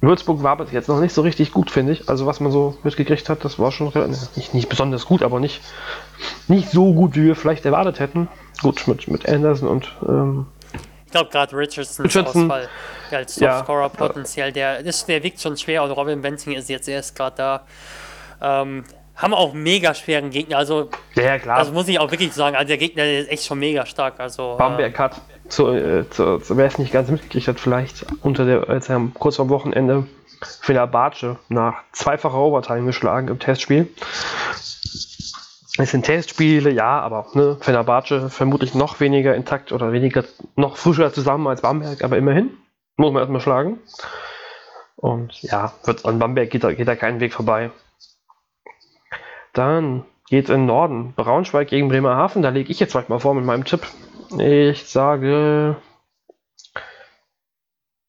Würzburg war bis jetzt noch nicht so richtig gut, finde ich. Also was man so mitgekriegt hat, das war schon re- nicht, nicht besonders gut, aber nicht, nicht so gut, wie wir vielleicht erwartet hätten. Gut, mit, mit Anderson und ähm, Ich glaube gerade Richardsons Richardson. Ausfall der als Ja. Topscorer potenziell, der, das, der wiegt schon schwer und Robin Benzing ist jetzt erst gerade da. Ähm, haben auch mega schweren Gegner, also, ja klar, also muss ich auch wirklich sagen, also der Gegner ist echt schon mega stark. Also, Bamberg hat, zu, äh, zu, zu, wer es nicht ganz mitgekriegt hat, vielleicht unter der, als er kurz vor Wochenende Fenerbahce nach zweifacher Overtime geschlagen im Testspiel. Es sind Testspiele, ja, aber ne, Fenerbahce vermutlich noch weniger intakt oder weniger, noch frischer zusammen als Bamberg, aber immerhin. Muss man erstmal schlagen. Und ja, wird, an Bamberg geht da, geht da kein Weg vorbei. Dann geht in den Norden. Braunschweig gegen Bremerhaven. Da lege ich jetzt vielleicht mal vor mit meinem Tipp. Ich sage.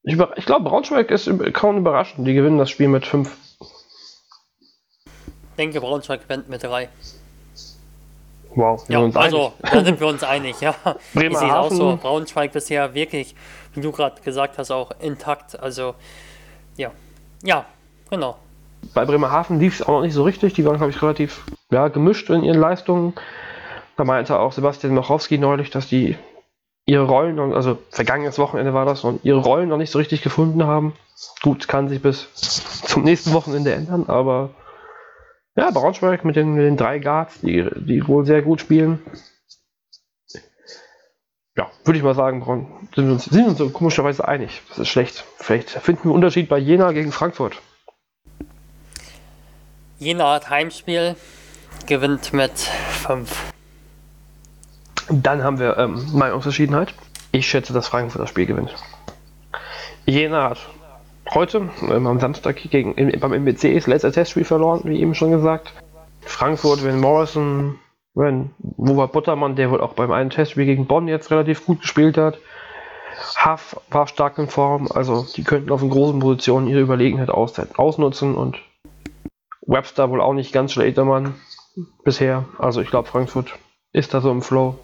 Ich, ich glaube, Braunschweig ist kaum überraschend. Die gewinnen das Spiel mit 5. Ich denke, Braunschweig gewinnt mit 3. Wow, Ja, also, einig. da sind wir uns einig, ja. Ich sehe es auch so. Bremerhaven. Braunschweig bisher wirklich, wie du gerade gesagt hast, auch intakt. Also, ja. Ja, genau. bei Bremerhaven lief es auch noch nicht so richtig. Die waren, glaube ich, relativ ja, gemischt in ihren Leistungen. Da meinte auch Sebastian Machowski neulich, dass die ihre Rollen, also vergangenes Wochenende war das, und ihre Rollen noch nicht so richtig gefunden haben. Gut, kann sich bis zum nächsten Wochenende ändern, aber ja, Braunschweig mit den, mit den drei Guards, die, die wohl sehr gut spielen. Ja, würde ich mal sagen, Braun, sind wir uns, sind uns so komischerweise einig. Das ist schlecht. Vielleicht finden wir einen Unterschied bei Jena gegen Frankfurt. Jena hat Heimspiel, gewinnt mit 5. Dann haben wir ähm, Meinungsverschiedenheit. Ich schätze, dass Frankfurt das Spiel gewinnt. Jena hat heute ähm, am Samstag gegen, im, beim MBC das letzte Testspiel verloren, wie eben schon gesagt. Frankfurt, wenn Morrison, wenn Wova Buttermann, der wohl auch beim einen Testspiel gegen Bonn jetzt relativ gut gespielt hat. Huff war stark in Form, also die könnten auf den großen Positionen ihre Überlegenheit aus, ausnutzen und Webster wohl auch nicht ganz schlechter Mann bisher. Also ich glaube, Frankfurt ist da so im Flow.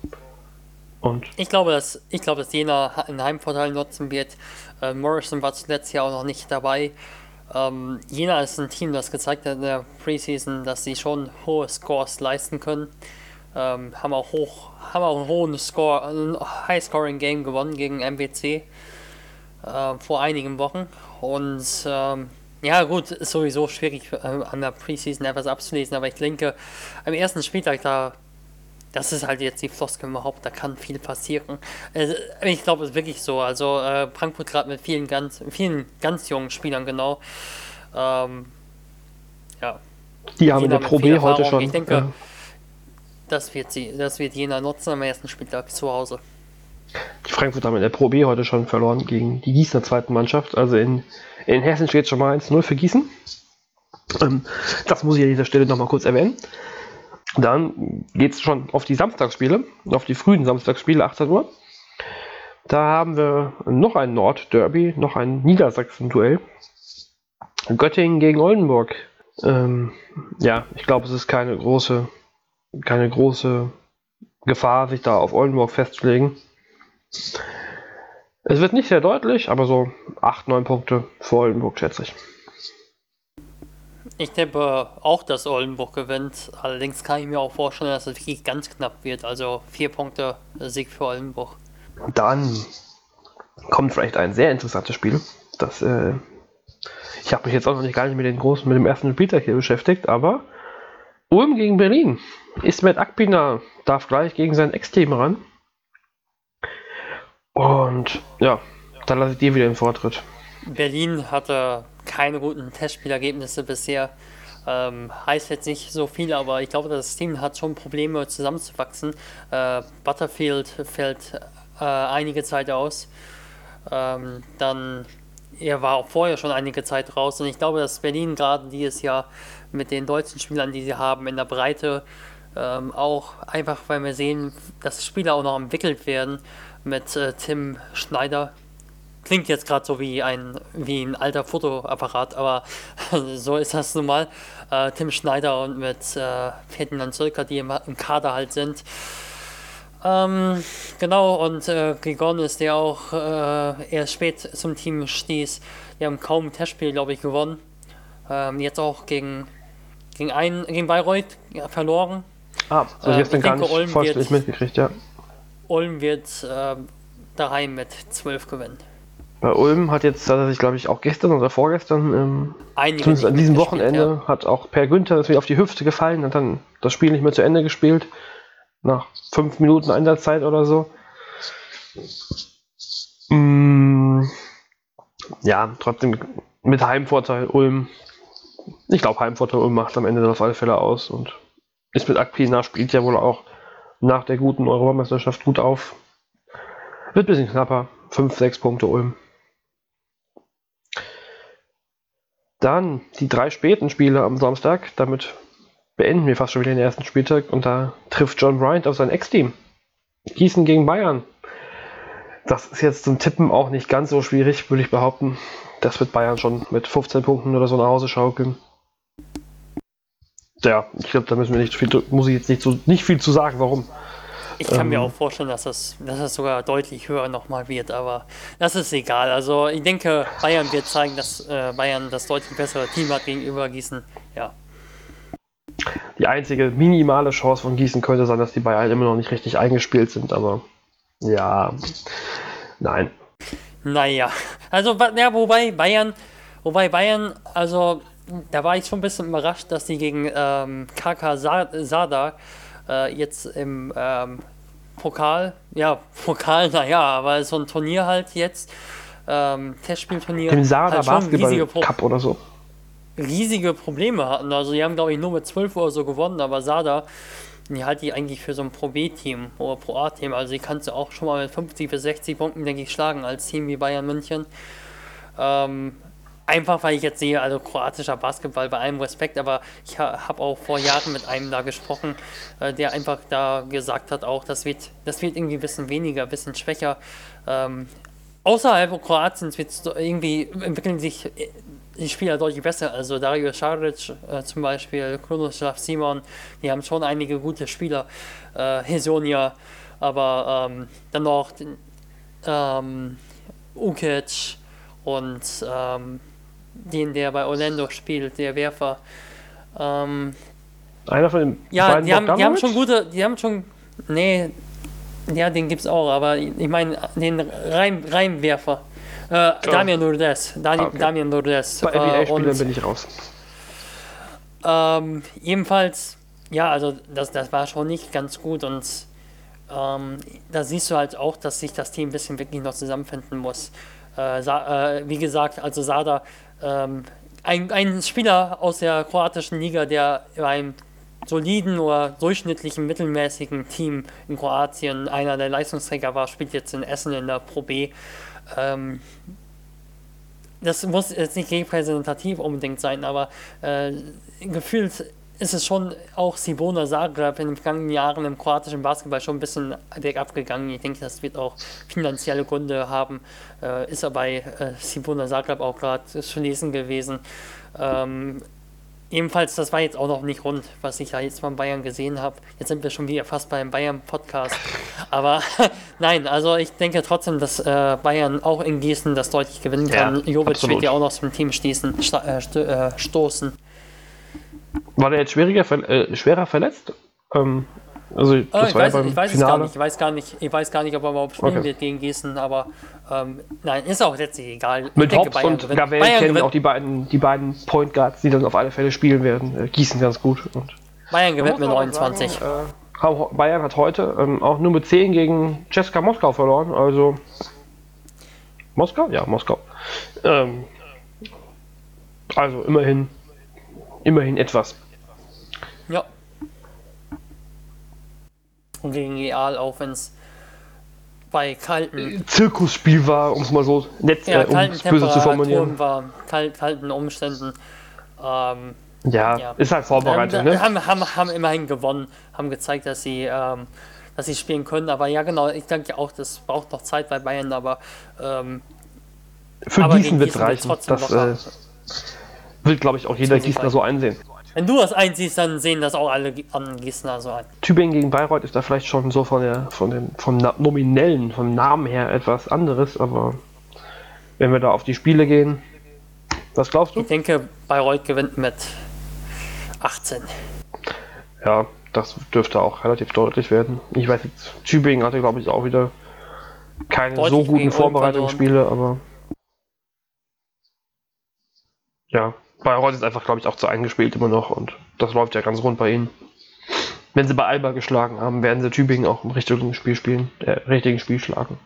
Und ich glaube, dass ich glaube, dass Jena einen Heimvorteil nutzen wird. Äh, Morrison war zuletzt ja auch noch nicht dabei. Ähm, Jena ist ein Team, das gezeigt hat in der Preseason, dass sie schon hohe Scores leisten können. Ähm, haben auch hoch, haben auch einen hohen Score, ein High-Scoring-Game gewonnen gegen MBC äh, vor einigen Wochen. Und ähm, ja, gut, ist sowieso schwierig äh, an der Preseason etwas abzulesen, aber ich denke, am ersten Spieltag da das ist halt jetzt die Floskel überhaupt, da kann viel passieren. Also, ich glaube, es ist wirklich so. Also äh, Frankfurt gerade mit vielen ganz, vielen ganz jungen Spielern genau. Ähm, ja. Die haben in der Pro B heute schon. Ich denke, ja. das wird sie, das wird Jena nutzen am ersten Spieltag zu Hause. Die Frankfurt haben in der Pro B heute schon verloren gegen die Gießener zweiten Mannschaft. Also in, in Hessen steht schon mal 1-0 für Gießen. Ähm, das muss ich an dieser Stelle nochmal kurz erwähnen. Dann geht es schon auf die Samstagsspiele, auf die frühen Samstagsspiele, 18 Uhr. Da haben wir noch ein Nord-Derby, noch ein Niedersachsen-Duell. Göttingen gegen Oldenburg. Ähm, ja, ich glaube, es ist keine große, keine große Gefahr, sich da auf Oldenburg festzulegen. Es wird nicht sehr deutlich, aber so 8, 9 Punkte für Oldenburg, schätze ich. Ich tippe auch, dass Oldenburg gewinnt. Allerdings kann ich mir auch vorstellen, dass es wirklich ganz knapp wird. Also vier Punkte Sieg für Oldenburg. Dann kommt vielleicht ein sehr interessantes Spiel. Das, äh, ich habe mich jetzt auch noch nicht gar nicht mit, den großen, mit dem ersten Spieltag hier beschäftigt, aber Ulm gegen Berlin. Ismet Akpina darf gleich gegen sein Ex-Team ran. Und ja, dann lasse ich dir wieder den Vortritt. Berlin hatte keine guten Testspielergebnisse bisher. Ähm, heißt jetzt nicht so viel, aber ich glaube, das Team hat schon Probleme zusammenzuwachsen. Äh, Butterfield fällt äh, einige Zeit aus. Ähm, dann, er war auch vorher schon einige Zeit raus und ich glaube, dass Berlin gerade dieses Jahr mit den deutschen Spielern, die sie haben, in der Breite ähm, auch einfach, weil wir sehen, dass Spieler auch noch entwickelt werden mit äh, Tim Schneider, klingt jetzt gerade so wie ein, wie ein alter Fotoapparat, aber so ist das nun mal. Äh, Tim Schneider und mit äh, Ferdinand Zirka, die im, im, Kader halt sind. Ähm, genau, und äh, Grigon ist der auch äh, erst spät zum Team stieß. Die haben kaum ein Testspiel, glaube ich, gewonnen. Ähm, jetzt auch gegen, gegen, ein, gegen Bayreuth ja, verloren. Ah, das habe ich gestern gar nicht Ulm wird, mitgekriegt, ja. Ulm wird äh, daheim mit 12 gewinnen. Bei Ulm hat jetzt tatsächlich, glaube ich, auch gestern oder vorgestern, ähm, zumindest an diesem Wochenende, ja. hat auch Per Günther das wieder auf die Hüfte gefallen, hat dann das Spiel nicht mehr zu Ende gespielt. Nach fünf Minuten Einsatzzeit oder so. Mm, ja, trotzdem mit Heimvorteil Ulm. Ich glaube, Heimvorteil Ulm macht am Ende auf alle Fälle aus und ist mit Akpina spielt ja wohl auch nach der guten Europameisterschaft gut auf. Wird ein bisschen knapper. 5, 6 Punkte Ulm. Dann die drei späten Spiele am Samstag. Damit beenden wir fast schon wieder den ersten Spieltag. Und da trifft John Bryant auf sein Ex-Team. Gießen gegen Bayern. Das ist jetzt zum Tippen auch nicht ganz so schwierig, würde ich behaupten. Das wird Bayern schon mit 15 Punkten oder so nach Hause schaukeln. Ja, ich glaube, da müssen wir nicht viel, muss ich jetzt nicht, so, nicht viel zu sagen, warum. Ich kann ähm, mir auch vorstellen, dass das, dass das sogar deutlich höher nochmal wird, aber das ist egal. Also ich denke, Bayern wird zeigen, dass äh, Bayern das deutlich bessere Team hat gegenüber Gießen. Ja. Die einzige minimale Chance von Gießen könnte sein, dass die Bayern immer noch nicht richtig eingespielt sind, aber ja, nein. Naja, also ja, wobei Bayern, wobei Bayern, also da war ich schon ein bisschen überrascht, dass die gegen ähm, KK Sada äh, jetzt im ähm, Pokal, ja, Pokal, naja, aber so ein Turnier halt jetzt, ähm, Testspielturnier. Im Sada halt Basketball Cup oder so. Riesige Probleme hatten. Also, die haben, glaube ich, nur mit 12 oder so gewonnen, aber Sada, die halte ich eigentlich für so ein Pro B-Team oder Pro A-Team. Also, die kannst du auch schon mal mit 50 bis 60 Punkten, denke ich, schlagen als Team wie Bayern München. Ähm, Einfach weil ich jetzt sehe, also kroatischer Basketball bei allem Respekt, aber ich habe auch vor Jahren mit einem da gesprochen, äh, der einfach da gesagt hat, auch das wird, das wird irgendwie ein bisschen weniger, ein bisschen schwächer. Ähm, außerhalb Kroatiens wird irgendwie entwickeln sich äh, die Spieler deutlich besser. Also Dario Šaric äh, zum Beispiel, Krunoslav Simon, die haben schon einige gute Spieler. Äh, Hesonia, aber ähm, dann noch ähm, Ukic und ähm, den, der bei Orlando spielt, der Werfer. Ähm, Einer von den Ja, beiden die haben, die haben schon gute, die haben schon, nee, ja, den gibt's auch, aber ich meine den Reim, Reimwerfer. Äh, oh. Damian Lourdes. Dani, ah, okay. Damian Lourdes. Bei NBA-Spielern äh, bin ich raus. Ähm, ebenfalls, ja, also das, das war schon nicht ganz gut und ähm, da siehst du halt auch, dass sich das Team ein bisschen wirklich noch zusammenfinden muss. Äh, äh, wie gesagt, also Sada ähm, ein, ein Spieler aus der kroatischen Liga, der beim soliden oder durchschnittlichen, mittelmäßigen Team in Kroatien einer der Leistungsträger war, spielt jetzt in Essen in der Pro B. Ähm, das muss jetzt nicht repräsentativ unbedingt sein, aber äh, gefühlt ist es schon auch Sibona Zagreb in den vergangenen Jahren im kroatischen Basketball schon ein bisschen bergab gegangen. Ich denke, das wird auch finanzielle Gründe haben. Äh, ist er bei äh, Sibona Zagreb auch gerade zu lesen gewesen. Ähm, ebenfalls, das war jetzt auch noch nicht rund, was ich da jetzt von Bayern gesehen habe. Jetzt sind wir schon wieder fast beim Bayern-Podcast. Aber nein, also ich denke trotzdem, dass äh, Bayern auch in Gießen das deutlich gewinnen kann. Ja, Jovic wird ja auch noch zum Team stießen, äh, äh, stoßen. War der jetzt schwieriger, äh, schwerer verletzt? Ähm, also das oh, ich, war weiß, ja beim ich weiß Finale. es gar nicht. Ich weiß gar nicht, ich weiß gar nicht, ob er überhaupt spielen okay. wird gegen Gießen, aber ähm, nein, ist auch letztlich egal. Mit denke, Hobbs Bayern und Gavel kennen auch die beiden, die beiden Point Guards, die dann auf alle Fälle spielen werden. Äh, Gießen ganz gut. Und Bayern gewinnt mit 29. Sagen, äh, Bayern hat heute ähm, auch nur mit 10 gegen Cesca Moskau verloren, also Moskau? Ja, Moskau. Ähm, also immerhin immerhin etwas. Ja. Und gegen Real, auch wenn es bei kalten äh, Zirkusspiel war, um es mal so nett ja, äh, um böse zu formulieren. war, kalt, kalten Umständen. Ähm, ja, ja, ist halt vorbereitet. Ähm, ne? haben, haben, haben immerhin gewonnen, haben gezeigt, dass sie, ähm, dass sie spielen können. Aber ja, genau, ich denke auch, das braucht noch Zeit bei Bayern, aber ähm, für aber Gießen wird es reichen. Das, äh, will, glaube ich, auch jeder Gießener so einsehen. Wenn du das einsiehst, dann sehen das auch alle anderen Gießener so ein. Tübingen gegen Bayreuth ist da vielleicht schon so von der, von dem, vom nominellen, vom Namen her etwas anderes, aber wenn wir da auf die Spiele gehen, was glaubst du? Ich denke, Bayreuth gewinnt mit 18. Ja, das dürfte auch relativ deutlich werden. Ich weiß jetzt, Tübingen hatte, glaube ich, auch wieder keine deutlich so guten Vorbereitungsspiele, aber ja, Bayreuth ist einfach, glaube ich, auch zu eingespielt immer noch und das läuft ja ganz rund bei ihnen. Wenn sie bei Alba geschlagen haben, werden sie Tübingen auch im richtigen Spiel spielen, äh, richtigen Spiel schlagen.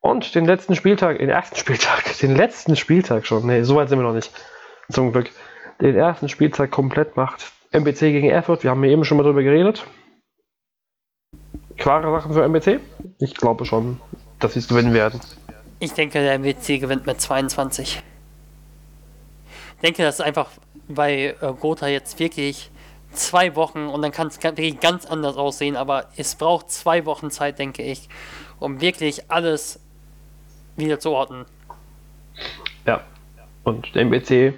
Und den letzten Spieltag, den ersten Spieltag, den letzten Spieltag schon, nee, so weit sind wir noch nicht, zum Glück, den ersten Spieltag komplett macht MBC gegen Erfurt, wir haben ja eben schon mal drüber geredet. Klare Sachen für MBC? Ich glaube schon, dass sie es gewinnen werden. Ich denke, der MBC gewinnt mit 22 denke, das ist einfach bei äh, Gotha jetzt wirklich zwei Wochen und dann kann es wirklich ganz anders aussehen, aber es braucht zwei Wochen Zeit, denke ich, um wirklich alles wieder zu ordnen. Ja, und der MBC,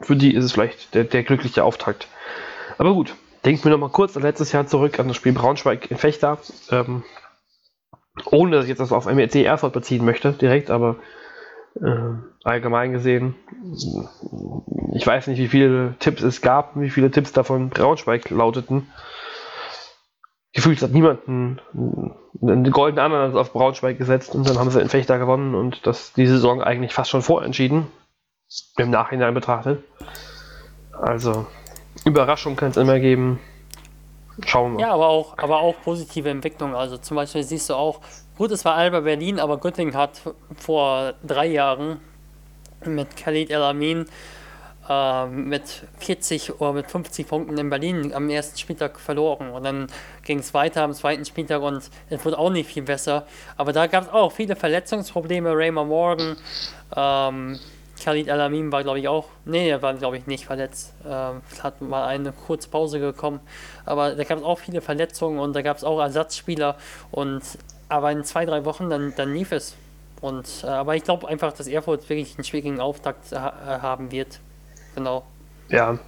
für die ist es vielleicht der, der glückliche Auftakt. Aber gut, denke mir noch mal kurz an letztes Jahr zurück an das Spiel Braunschweig in Fechter. Ähm, ohne dass ich jetzt das auf MEC Erfurt beziehen möchte, direkt, aber allgemein gesehen, ich weiß nicht, wie viele Tipps es gab, wie viele Tipps davon Braunschweig lauteten. Gefühlt hat niemand einen, einen goldenen Ananas auf Braunschweig gesetzt und dann haben sie in Fechter gewonnen und das die Saison eigentlich fast schon vorentschieden. Im Nachhinein betrachtet. Also, Überraschung kann es immer geben. Schauen wir. Ja, aber auch, aber auch positive Entwicklung. Also zum Beispiel siehst du auch, gut, es war Alba Berlin, aber Göttingen hat vor drei Jahren mit Khalid El Amin äh, mit 40 oder mit 50 Punkten in Berlin am ersten Spieltag verloren. Und dann ging es weiter am zweiten Spieltag und es wurde auch nicht viel besser. Aber da gab es auch viele Verletzungsprobleme. Raymond Morgan, ähm, Khalid Alamin war, glaube ich, auch. Nee, er war, glaube ich, nicht verletzt. Ähm, hat mal eine kurze Pause gekommen. Aber da gab es auch viele Verletzungen und da gab es auch Ersatzspieler. Und aber in zwei, drei Wochen dann, dann lief es. Und, äh, aber ich glaube einfach, dass Erfurt wirklich einen schwierigen Auftakt ha äh, haben wird. Genau. Ja.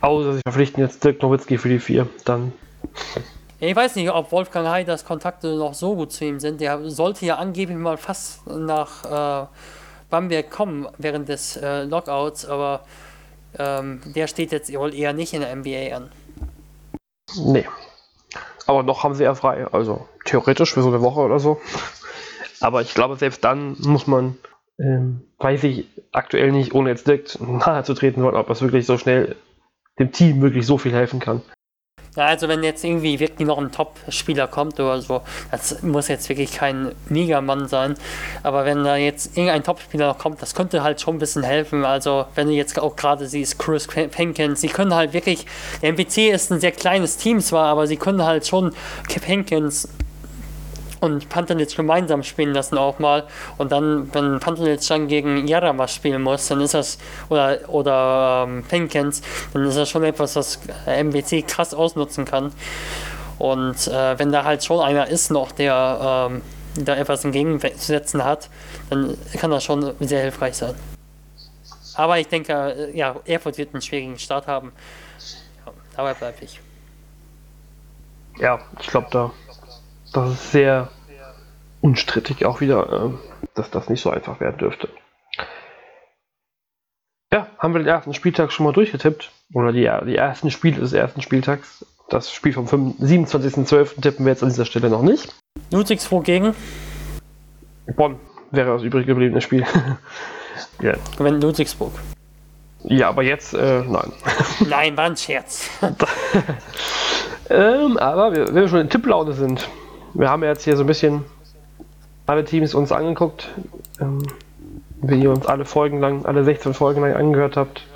Außer sie verpflichten jetzt Dirk Nowitzki für die vier. Dann. Ich weiß nicht, ob Wolfgang Heiders Kontakte noch so gut zu ihm sind. Der sollte ja angeblich mal fast nach. Äh, Bamberg kommen während des äh, Lockouts, aber ähm, der steht jetzt wohl eher nicht in der NBA an. Nee. Aber noch haben sie ja frei, also theoretisch für so eine Woche oder so. Aber ich glaube, selbst dann muss man, ähm, weiß ich aktuell nicht, ohne jetzt direkt nahe zu treten wollen, ob das wirklich so schnell dem Team wirklich so viel helfen kann. Ja, also wenn jetzt irgendwie wirklich noch ein Top-Spieler kommt oder so, das muss jetzt wirklich kein Megamann sein, aber wenn da jetzt irgendein Top-Spieler noch kommt, das könnte halt schon ein bisschen helfen. Also wenn du jetzt auch gerade siehst, Chris Penkins, sie können halt wirklich, der MPC ist ein sehr kleines Team zwar, aber sie können halt schon Penkins und Pantelitz gemeinsam spielen lassen auch mal. Und dann, wenn Pantelitz dann gegen Jarama spielen muss, dann ist das, oder, oder ähm, Penkins, dann ist das schon etwas, was MBC krass ausnutzen kann. Und äh, wenn da halt schon einer ist noch, der ähm, da etwas entgegenzusetzen hat, dann kann das schon sehr hilfreich sein. Aber ich denke, äh, ja, Erfurt wird einen schwierigen Start haben. Ja, dabei bleibe ich. Ja, ich glaube, da das ist sehr unstrittig auch wieder, äh, dass das nicht so einfach werden dürfte. Ja, haben wir den ersten Spieltag schon mal durchgetippt. Oder die, die ersten Spiele des ersten Spieltags. Das Spiel vom 27.12. tippen wir jetzt an dieser Stelle noch nicht. Ludwigsburg gegen? Bonn wäre das übrig gebliebene Spiel. ja. Wenn Ludwigsburg. Ja, aber jetzt, äh, nein. Nein, war ein Scherz. ähm, aber wenn wir schon in Tipplaune sind, wir haben jetzt hier so ein bisschen alle Teams uns angeguckt. Ähm, wenn ihr uns alle Folgen lang, alle 16 Folgen lang angehört habt,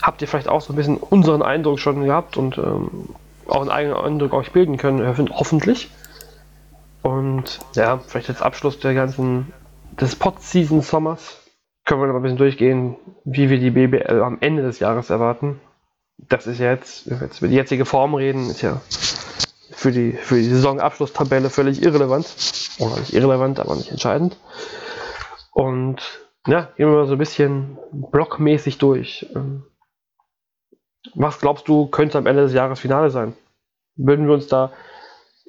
habt ihr vielleicht auch so ein bisschen unseren Eindruck schon gehabt und ähm, auch einen eigenen Eindruck euch bilden können, hoffentlich. Und ja, vielleicht als Abschluss der ganzen des Pod-Season Sommers können wir noch ein bisschen durchgehen, wie wir die BBL am Ende des Jahres erwarten. Das ist ja jetzt, wenn wir jetzt über die jetzige Form reden, ist ja für die, für die Saisonabschlusstabelle völlig irrelevant. Oder nicht irrelevant, aber nicht entscheidend. Und ja, gehen wir mal so ein bisschen blockmäßig durch. Ähm, was glaubst du, könnte am Ende des Jahres Finale sein? Würden wir uns da,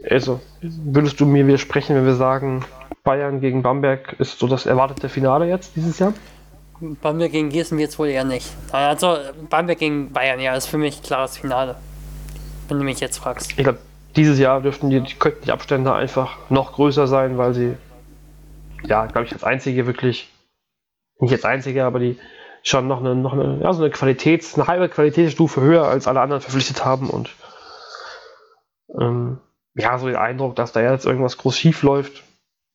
also würdest du mir widersprechen, wenn wir sagen, Bayern gegen Bamberg ist so das erwartete Finale jetzt dieses Jahr? Bamberg gegen Gießen wird es wohl eher nicht. Also Bamberg gegen Bayern, ja, ist für mich klares Finale. Wenn du mich jetzt fragst. Ich glaube, dieses Jahr dürften die, könnten die Abstände einfach noch größer sein, weil sie, ja, glaube ich, als einzige wirklich, nicht als einzige, aber die schon noch eine, noch eine, ja, so eine Qualitäts-, eine halbe Qualitätsstufe höher als alle anderen verpflichtet haben und ähm, ja, so den Eindruck, dass da jetzt irgendwas groß schief läuft.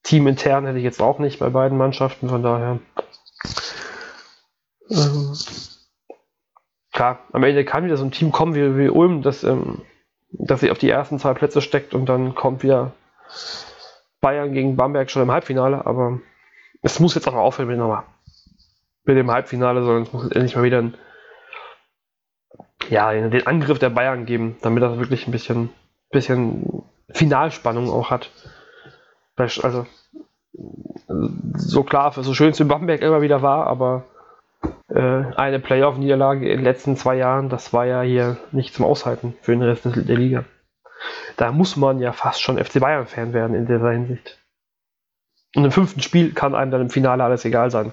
Teamintern hätte ich jetzt auch nicht bei beiden Mannschaften, von daher. Ähm, klar, am Ende kann wieder so ein Team kommen wie, wie Ulm, das ähm, dass sie auf die ersten zwei Plätze steckt und dann kommt wieder Bayern gegen Bamberg schon im Halbfinale, aber es muss jetzt auch aufhören mit, nochmal, mit dem Halbfinale, sondern es muss jetzt endlich mal wieder ein, ja, den Angriff der Bayern geben, damit das wirklich ein bisschen, bisschen Finalspannung auch hat. Also, so klar, so schön es in Bamberg immer wieder war, aber eine Playoff-Niederlage in den letzten zwei Jahren, das war ja hier nicht zum Aushalten für den Rest der Liga. Da muss man ja fast schon FC Bayern-Fan werden in dieser Hinsicht. Und im fünften Spiel kann einem dann im Finale alles egal sein.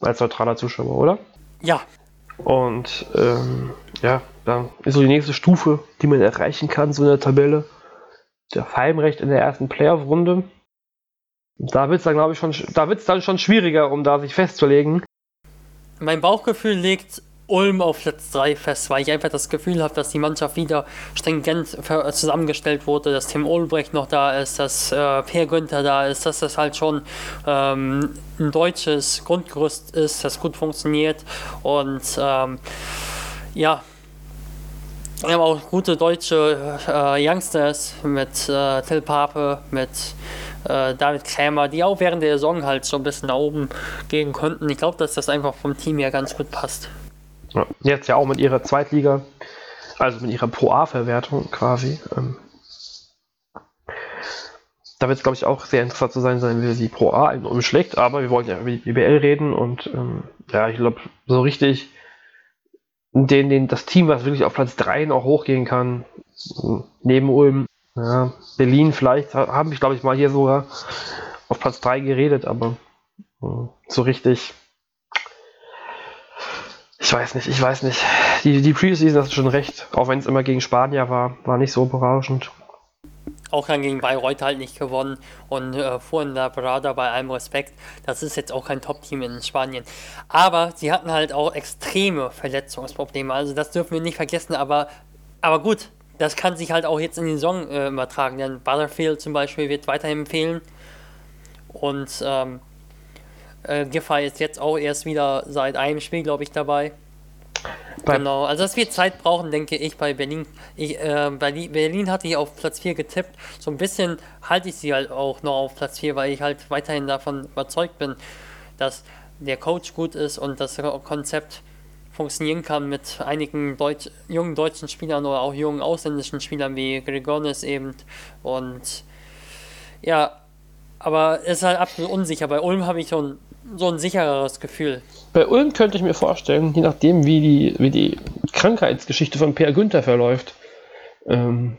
Als neutraler Zuschauer, oder? Ja. Und ähm, ja, dann ist so die nächste Stufe, die man erreichen kann, so in der Tabelle. Der Heimrecht in der ersten Playoff-Runde. Da wird es dann, glaube ich, schon, da wird's dann schon schwieriger, um da sich festzulegen. Mein Bauchgefühl legt Ulm auf Platz 3 fest, weil ich einfach das Gefühl habe, dass die Mannschaft wieder stringent zusammengestellt wurde, dass Tim Ulbrecht noch da ist, dass äh, Per Günther da ist, dass das halt schon ähm, ein deutsches Grundgerüst ist, das gut funktioniert und ähm, ja, wir haben auch gute deutsche äh, Youngsters mit äh, Till Pape, mit äh, David Krämer, die auch während der Saison halt so ein bisschen nach oben gehen konnten. Ich glaube, dass das einfach vom Team her ganz gut passt. Ja, jetzt ja auch mit ihrer Zweitliga, also mit ihrer Pro A-Verwertung quasi. Ähm, da wird es, glaube ich, auch sehr interessant zu sein, sein, wie die Pro A umschlägt, aber wir wollten ja über die BBL reden und ähm, ja, ich glaube, so richtig den, den, das Team, was wirklich auf Platz 3 noch hochgehen kann, neben Ulm, ja, Berlin vielleicht, habe ich, glaube ich, mal hier sogar auf Platz 3 geredet, aber hm, so richtig ich weiß nicht, ich weiß nicht. Die, die Preseason hast schon recht, auch wenn es immer gegen Spanier war, war nicht so berauschend. Auch dann gegen Bayreuth halt nicht gewonnen und äh, vorhin der Brada bei allem Respekt. Das ist jetzt auch kein Top-Team in Spanien. Aber sie hatten halt auch extreme Verletzungsprobleme. Also das dürfen wir nicht vergessen. Aber, aber gut, das kann sich halt auch jetzt in den Saison äh, übertragen. Denn Butterfield zum Beispiel wird weiterhin fehlen. Und ähm, äh, Giffey ist jetzt auch erst wieder seit einem Spiel, glaube ich, dabei. Bei genau, also dass wir Zeit brauchen, denke ich, bei Berlin. Ich, äh, Berlin, Berlin hatte ich auf Platz 4 getippt. So ein bisschen halte ich sie halt auch noch auf Platz 4, weil ich halt weiterhin davon überzeugt bin, dass der Coach gut ist und das Konzept funktionieren kann mit einigen Deutsch, jungen deutschen Spielern oder auch jungen ausländischen Spielern wie Gregonis eben. Und ja, aber es ist halt absolut unsicher. Bei Ulm habe ich schon so ein sichereres Gefühl. Bei Ulm könnte ich mir vorstellen, je nachdem, wie die, wie die Krankheitsgeschichte von Per Günther verläuft, ähm,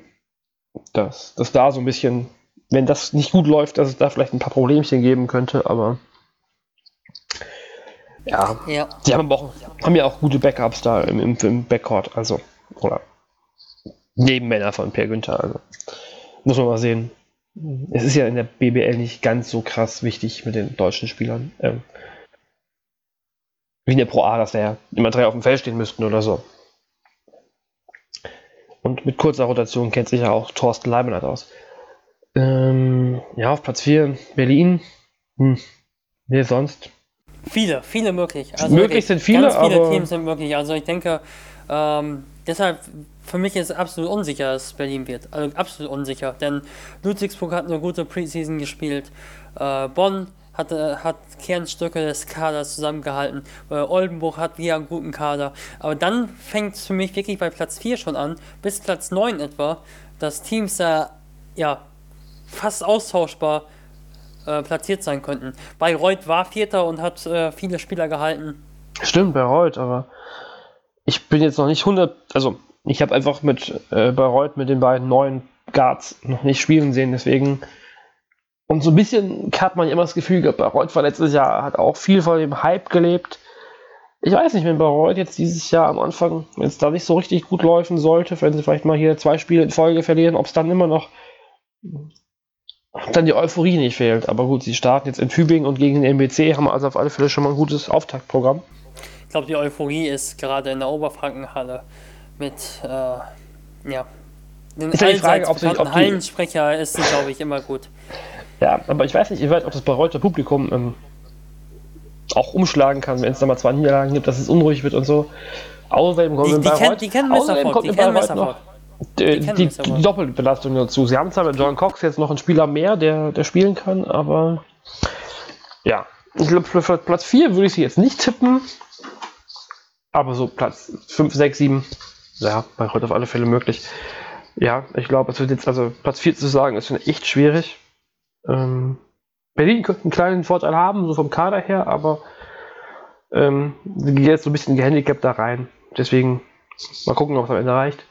dass, dass da so ein bisschen, wenn das nicht gut läuft, dass es da vielleicht ein paar Problemchen geben könnte, aber ja, ja. die haben, auch, haben ja auch gute Backups da im, im, im Backcourt, also, oder Nebenmänner von Per Günther, also muss man mal sehen es ist ja in der BBL nicht ganz so krass wichtig mit den deutschen Spielern. Ähm, wie in der Pro A, dass da ja immer drei auf dem Feld stehen müssten oder so. Und mit kurzer Rotation kennt sich ja auch Thorsten Leibniz aus. Ähm, ja, auf Platz 4 Berlin. Hm. Nee, sonst. Viele, viele möglich. Also möglich sind viele, ganz viele Teams sind möglich. Also ich denke, ähm, deshalb für mich ist absolut unsicher, dass Berlin wird. Also absolut unsicher. Denn Ludwigsburg hat eine gute Preseason gespielt. Äh, Bonn hat, äh, hat Kernstücke des Kaders zusammengehalten. Äh, Oldenburg hat wieder einen guten Kader. Aber dann fängt es für mich wirklich bei Platz 4 schon an, bis Platz 9 etwa, dass Teams da ja fast austauschbar äh, platziert sein könnten. Bayreuth war Vierter und hat äh, viele Spieler gehalten. Stimmt, Bayreuth, aber ich bin jetzt noch nicht 100, also ich habe einfach mit äh, Bayreuth mit den beiden neuen Guards noch nicht spielen sehen, deswegen. Und so ein bisschen hat man immer das Gefühl gehabt, Bayreuth war letztes Jahr, hat auch viel von dem Hype gelebt. Ich weiß nicht, wenn Bayreuth jetzt dieses Jahr am Anfang, wenn es da nicht so richtig gut laufen sollte, wenn sie vielleicht mal hier zwei Spiele in Folge verlieren, ob es dann immer noch dann die Euphorie nicht fehlt. Aber gut, sie starten jetzt in Tübingen und gegen den MBC, haben also auf alle Fälle schon mal ein gutes Auftaktprogramm. Ich glaube, die Euphorie ist gerade in der Oberfrankenhalle mit, äh, ja, den ist ja die Frage, ob, sich, ob Hallensprecher ist, glaube ich, immer gut. Ja, aber ich weiß nicht, ich weiß, ob das Bayreuther Publikum ähm, auch umschlagen kann, wenn es da mal zwei Niederlagen gibt, dass es unruhig wird und so. Außerdem kommt die, die, Bayreuth, die kennen Messerford, die kennen Messerford. Die, die, die Doppelbelastung dazu. Sie haben zwar mit John Cox jetzt noch einen Spieler mehr, der, der spielen kann, aber ja. Ich glaube, für Platz 4 würde ich sie jetzt nicht tippen. Aber so Platz 5, 6, 7 ja, bei heute auf alle Fälle möglich. Ja, ich glaube, es wird jetzt, also Platz 4 zu sagen, ist schon echt schwierig. Ähm, Berlin könnte einen kleinen Vorteil haben, so vom Kader her, aber Ähm, sie geht jetzt so ein bisschen gehandicapt da rein. Deswegen mal gucken, ob es am Ende reicht.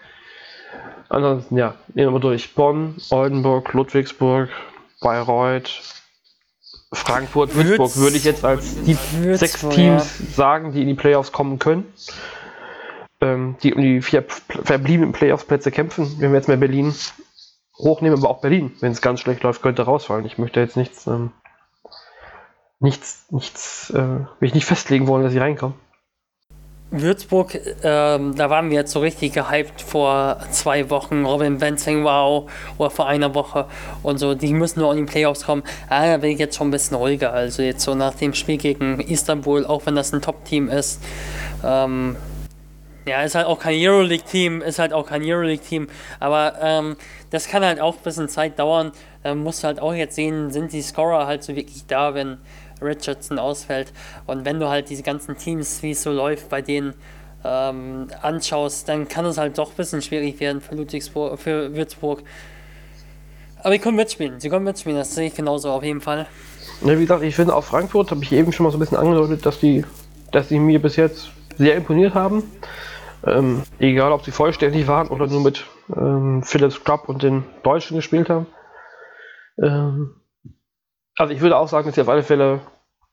Ansonsten, ja, nehmen wir durch. Bonn, Oldenburg, Ludwigsburg, Bayreuth, Frankfurt, Würzburg würde ich jetzt als die Würzburg, sechs Teams ja. sagen, die in die Playoffs kommen können. Ähm, die um die vier verbliebenen Playoffs-Plätze kämpfen. Wenn wir jetzt mal Berlin hochnehmen, aber auch Berlin, wenn es ganz schlecht läuft, könnte rausfallen. Ich möchte jetzt nichts, ähm, nichts, nichts, äh, mich nicht festlegen wollen, dass sie reinkommen. Würzburg, ähm, da waren wir jetzt so richtig gehypt vor zwei Wochen. Robin Benzing, wow, oder vor einer Woche und so. Die müssen nur in die Playoffs kommen. Ah, da bin ich jetzt schon ein bisschen ruhiger. Also jetzt so nach dem Spiel gegen Istanbul, auch wenn das ein Top-Team ist. Ähm, ja, ist halt auch kein Euroleague-Team, ist halt auch kein Euroleague-Team. Aber ähm, das kann halt auch ein bisschen Zeit dauern. Da musst du halt auch jetzt sehen, sind die Scorer halt so wirklich da, wenn Richardson ausfällt. Und wenn du halt diese ganzen Teams, wie es so läuft, bei denen ähm, anschaust, dann kann es halt doch ein bisschen schwierig werden für Ludwigsburg, für Würzburg. Aber die können mitspielen, sie können mitspielen, das sehe ich genauso auf jeden Fall. Ja, wie gesagt, ich finde auch Frankfurt, habe ich eben schon mal so ein bisschen angedeutet, dass die, dass die mir bis jetzt sehr imponiert haben. Ähm, egal, ob sie vollständig waren oder nur mit ähm, Philips Club und den Deutschen gespielt haben. Ähm, also ich würde auch sagen, dass sie auf alle Fälle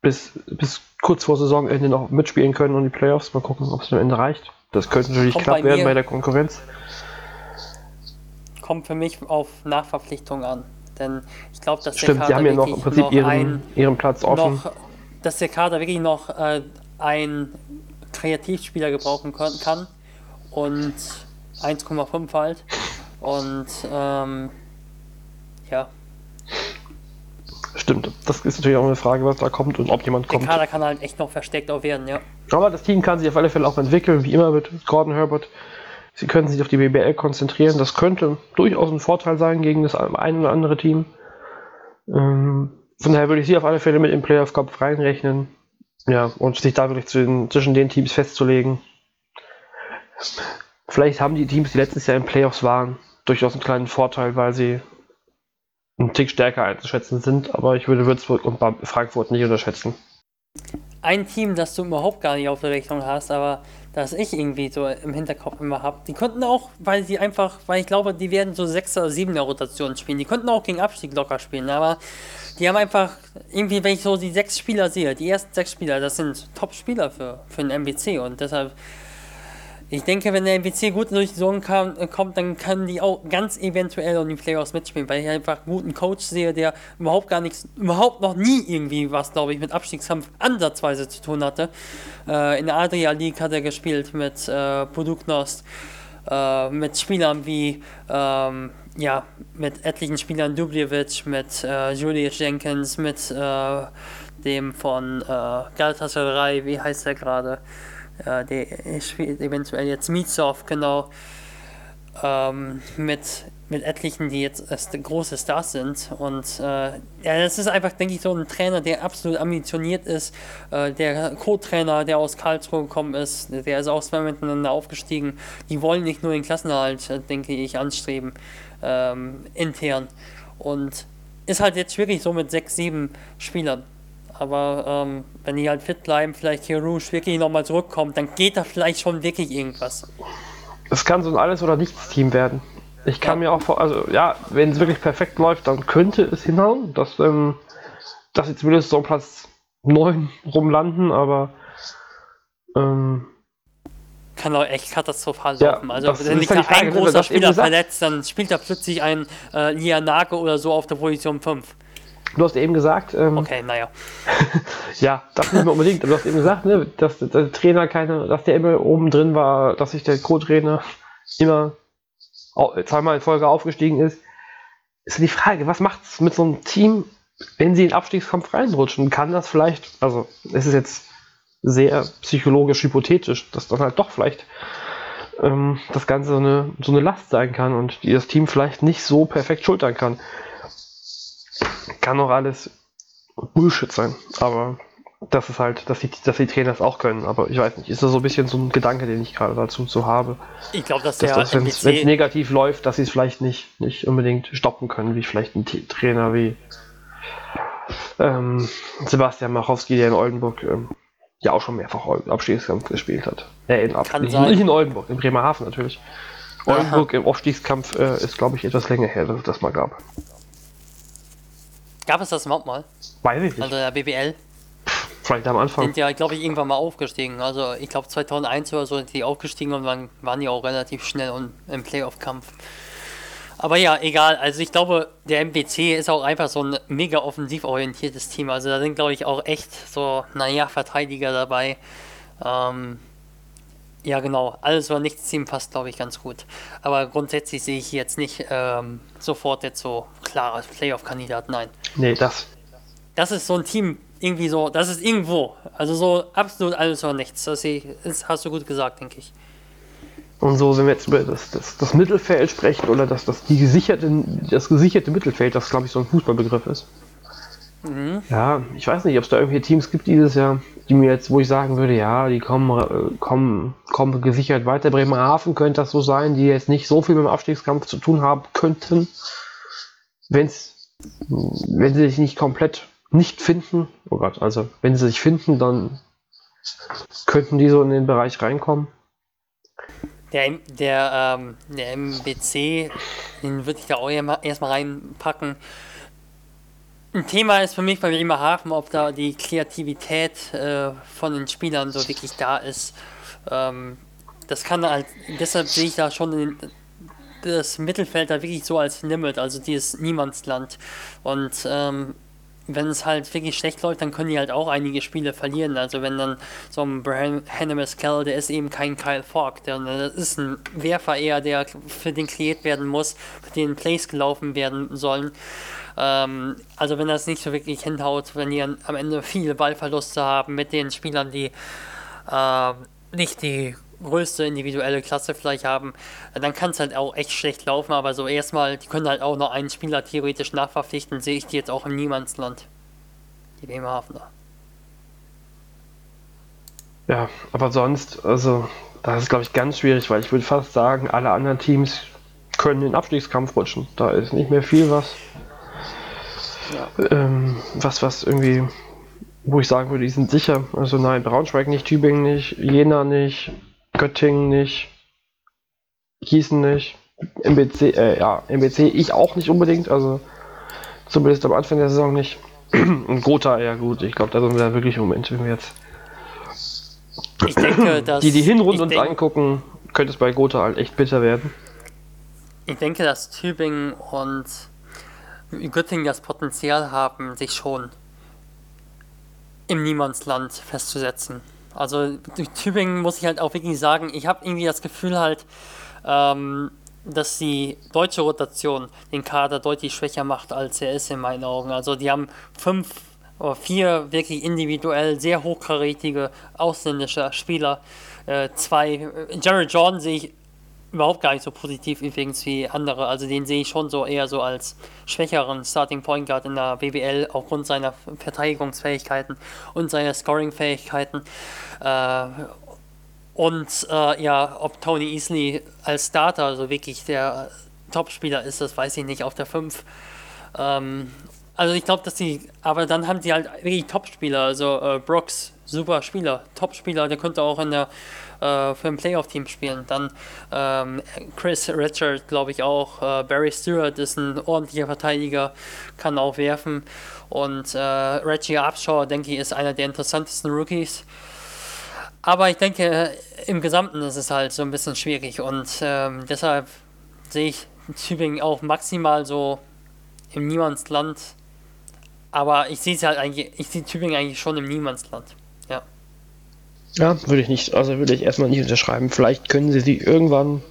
bis, bis kurz vor Saisonende noch mitspielen können und die Playoffs. Mal gucken, ob es am Ende reicht. Das könnte natürlich Kommt knapp bei werden bei der Konkurrenz. Kommt für mich auf Nachverpflichtung an. Denn ich glaube, dass Stimmt, der Kader sie haben ja noch im Prinzip noch ihren, ein, ihren Platz offen. Noch, dass der Kader wirklich noch äh, einen Kreativspieler gebrauchen kann und 1,5 halt. Und ähm, ja, Stimmt, das ist natürlich auch eine Frage, was da kommt und ob jemand kommt. Der Kader kann halt echt noch versteckt auch werden, ja. Aber das Team kann sich auf alle Fälle auch entwickeln, wie immer mit Gordon Herbert. Sie können sich auf die BBL konzentrieren. Das könnte durchaus ein Vorteil sein gegen das ein oder andere Team. Ähm, von daher würde ich sie auf alle Fälle mit im Playoff Cup reinrechnen. Ja, und sich da wirklich zwischen den Teams festzulegen. Vielleicht haben die Teams, die letztes Jahr in Playoffs waren, durchaus einen kleinen Vorteil, weil sie ein Tick stärker einzuschätzen sind, aber ich würde Würzburg und Frankfurt nicht unterschätzen. Ein Team, das du überhaupt gar nicht auf der Rechnung hast, aber das ich irgendwie so im Hinterkopf immer habe, die konnten auch, weil sie einfach, weil ich glaube, die werden so 6 oder 7 er Rotation spielen, die könnten auch gegen Abstieg locker spielen, aber die haben einfach, irgendwie, wenn ich so die sechs Spieler sehe, die ersten sechs Spieler, das sind Top-Spieler für, für den MBC und deshalb ich denke, wenn der MPC gut durch die Saison kam, äh, kommt, dann können die auch ganz eventuell um die Playoffs mitspielen, weil ich einfach einen guten Coach sehe, der überhaupt gar nichts, überhaupt noch nie irgendwie was, glaube ich, mit Abstiegskampf ansatzweise zu tun hatte. Äh, in der Adria League hat er gespielt mit äh, Produknost, äh, mit Spielern wie, ähm, ja, mit etlichen Spielern Dubljevic, mit äh, Julius Jenkins, mit äh, dem von äh, Galatasaray, wie heißt er gerade? Äh, der spielt eventuell jetzt Mitsov, genau, ähm, mit, mit etlichen, die jetzt äh, große Stars sind. Und äh, ja, das ist einfach, denke ich, so ein Trainer, der absolut ambitioniert ist. Äh, der Co-Trainer, der aus Karlsruhe gekommen ist, der ist auch zwei miteinander aufgestiegen. Die wollen nicht nur den Klassenerhalt, äh, denke ich, anstreben, ähm, intern. Und ist halt jetzt wirklich so mit sechs, sieben Spielern. Aber ähm, wenn die halt fit bleiben, vielleicht hier Rouge wirklich nochmal zurückkommt, dann geht da vielleicht schon wirklich irgendwas. Es kann so ein Alles- oder Nichts-Team werden. Ich kann ja. mir auch vor, also ja, wenn es wirklich perfekt läuft, dann könnte es hinhauen, dass, ähm, dass sie zumindest so Platz 9 rumlanden, aber ähm, kann auch echt katastrophal ja, laufen. Also wenn sich da ein großer Spieler verletzt, dann spielt da plötzlich ein äh, Lianake oder so auf der Position 5. Du hast eben gesagt. Ähm, okay, naja. ja, das nicht mehr unbedingt. du hast eben gesagt, ne, dass der Trainer keine, dass der immer oben drin war, dass sich der Co-Trainer immer zweimal in Folge aufgestiegen ist. Ist die Frage, was macht es mit so einem Team, wenn sie in den Abstiegskampf reinrutschen? Kann das vielleicht, also es ist jetzt sehr psychologisch hypothetisch, dass dann halt doch vielleicht ähm, das Ganze so eine, so eine Last sein kann und die das Team vielleicht nicht so perfekt schultern kann. Kann auch alles Bullshit sein, aber das ist halt, dass die, dass die Trainer es auch können. Aber ich weiß nicht, ist das so ein bisschen so ein Gedanke, den ich gerade dazu so habe. Ich glaube, dass, dass das, wenn es negativ läuft, dass sie es vielleicht nicht, nicht unbedingt stoppen können, wie vielleicht ein Trainer wie ähm, Sebastian Machowski, der in Oldenburg ähm, ja auch schon mehrfach Abstiegskampf gespielt hat. Äh, in, Kann nicht, nicht in Oldenburg, in Bremerhaven natürlich. Oldenburg Aha. im Aufstiegskampf äh, ist, glaube ich, etwas länger her, dass es das mal gab. Gab es das überhaupt mal? Weiß ich nicht. Also der BBL? Vielleicht am Anfang. Sind ja, glaube ich, irgendwann mal aufgestiegen. Also ich glaube 2001 oder so sind die aufgestiegen und waren, waren die auch relativ schnell und im Playoff-Kampf. Aber ja, egal. Also ich glaube, der MBC ist auch einfach so ein mega offensiv orientiertes Team. Also da sind, glaube ich, auch echt so, naja, Verteidiger dabei. Ähm, ja, genau. Alles oder nichts Team passt, glaube ich, ganz gut. Aber grundsätzlich sehe ich jetzt nicht ähm, sofort jetzt so klar als Playoff-Kandidat. Nein. Nee, das. Das ist so ein Team, irgendwie so, das ist irgendwo. Also so absolut alles oder nichts. Das, ich, das hast du gut gesagt, denke ich. Und so, wenn wir jetzt über das, das, das Mittelfeld sprechen oder das, das, die gesicherte, das gesicherte Mittelfeld, das glaube ich so ein Fußballbegriff ist. Mhm. Ja, ich weiß nicht, ob es da irgendwelche Teams gibt dieses Jahr, die mir jetzt, wo ich sagen würde, ja, die kommen, äh, kommen, kommen gesichert weiter. Bremerhaven könnte das so sein, die jetzt nicht so viel mit dem Abstiegskampf zu tun haben könnten, wenn's, wenn sie sich nicht komplett nicht finden. Oh Gott, also wenn sie sich finden, dann könnten die so in den Bereich reinkommen. Der, der, ähm, der MBC, den würde ich da auch erstmal reinpacken. Ein Thema ist für mich bei Bremerhaven, ob da die Kreativität äh, von den Spielern so wirklich da ist. Ähm, das kann halt, deshalb sehe ich da schon den, das Mittelfeld da wirklich so als Limit, also dieses Niemandsland. Und ähm, wenn es halt wirklich schlecht läuft, dann können die halt auch einige Spiele verlieren. Also wenn dann so ein Brian Hannemas-Kell, der ist eben kein Kyle Falk, der, das ist ein Werfer eher, der für den kreiert werden muss, für den Plays gelaufen werden sollen. Ähm, also wenn das nicht so wirklich hinhaut, wenn die am Ende viele Ballverluste haben mit den Spielern, die äh, nicht die größte individuelle Klasse vielleicht haben, dann kann es halt auch echt schlecht laufen, aber so erstmal, die können halt auch noch einen Spieler theoretisch nachverpflichten, sehe ich die jetzt auch im Niemandsland. Die Bremerhavener. Ja, aber sonst, also, das ist glaube ich ganz schwierig, weil ich würde fast sagen, alle anderen Teams können den Abstiegskampf rutschen. Da ist nicht mehr viel was. Ja. Ähm, was, was irgendwie, wo ich sagen würde, die sind sicher. Also nein, Braunschweig nicht, Tübingen nicht, Jena nicht, Göttingen nicht, Gießen nicht, MBC, äh, ja, MBC ich auch nicht unbedingt, also zumindest am Anfang der Saison nicht. Und Gotha, ja gut, ich glaube, da sind wir wirklich im Moment irgendwie jetzt. Ich denke, dass. Die, die Hinrunde uns angucken, könnte es bei Gotha halt echt bitter werden. Ich denke, dass Tübingen und Göttingen das Potenzial haben, sich schon im Niemandsland festzusetzen. Also Tübingen muss ich halt auch wirklich sagen, ich habe irgendwie das Gefühl halt, ähm, dass die deutsche Rotation den Kader deutlich schwächer macht, als er ist in meinen Augen. Also die haben fünf oder vier wirklich individuell sehr hochkarätige ausländische Spieler. Äh, zwei, Jared Jordan sehe ich überhaupt gar nicht so positiv übrigens wie andere. Also den sehe ich schon so eher so als schwächeren Starting Point Guard in der BBL aufgrund seiner Verteidigungsfähigkeiten und seiner Scoring-Fähigkeiten. Äh, und äh, ja, ob Tony Easley als Starter so wirklich der Topspieler ist, das weiß ich nicht auf der 5. Ähm, also ich glaube, dass die, aber dann haben sie halt wirklich Topspieler, also äh, Brooks, super Spieler, Topspieler, der könnte auch in der äh, für ein Playoff-Team spielen. Dann ähm, Chris Richard, glaube ich auch. Äh, Barry Stewart ist ein ordentlicher Verteidiger, kann auch werfen. Und äh, Reggie Abshaw, denke ich, ist einer der interessantesten Rookies. Aber ich denke, im Gesamten ist es halt so ein bisschen schwierig und ähm, deshalb sehe ich Tübingen auch maximal so im Niemandsland. Aber ich sehe es halt eigentlich, ich sehe Tübingen eigentlich schon im Niemandsland. Ja. Ja, würde ich nicht, also würde ich erstmal nicht unterschreiben. Vielleicht können sie sie irgendwann,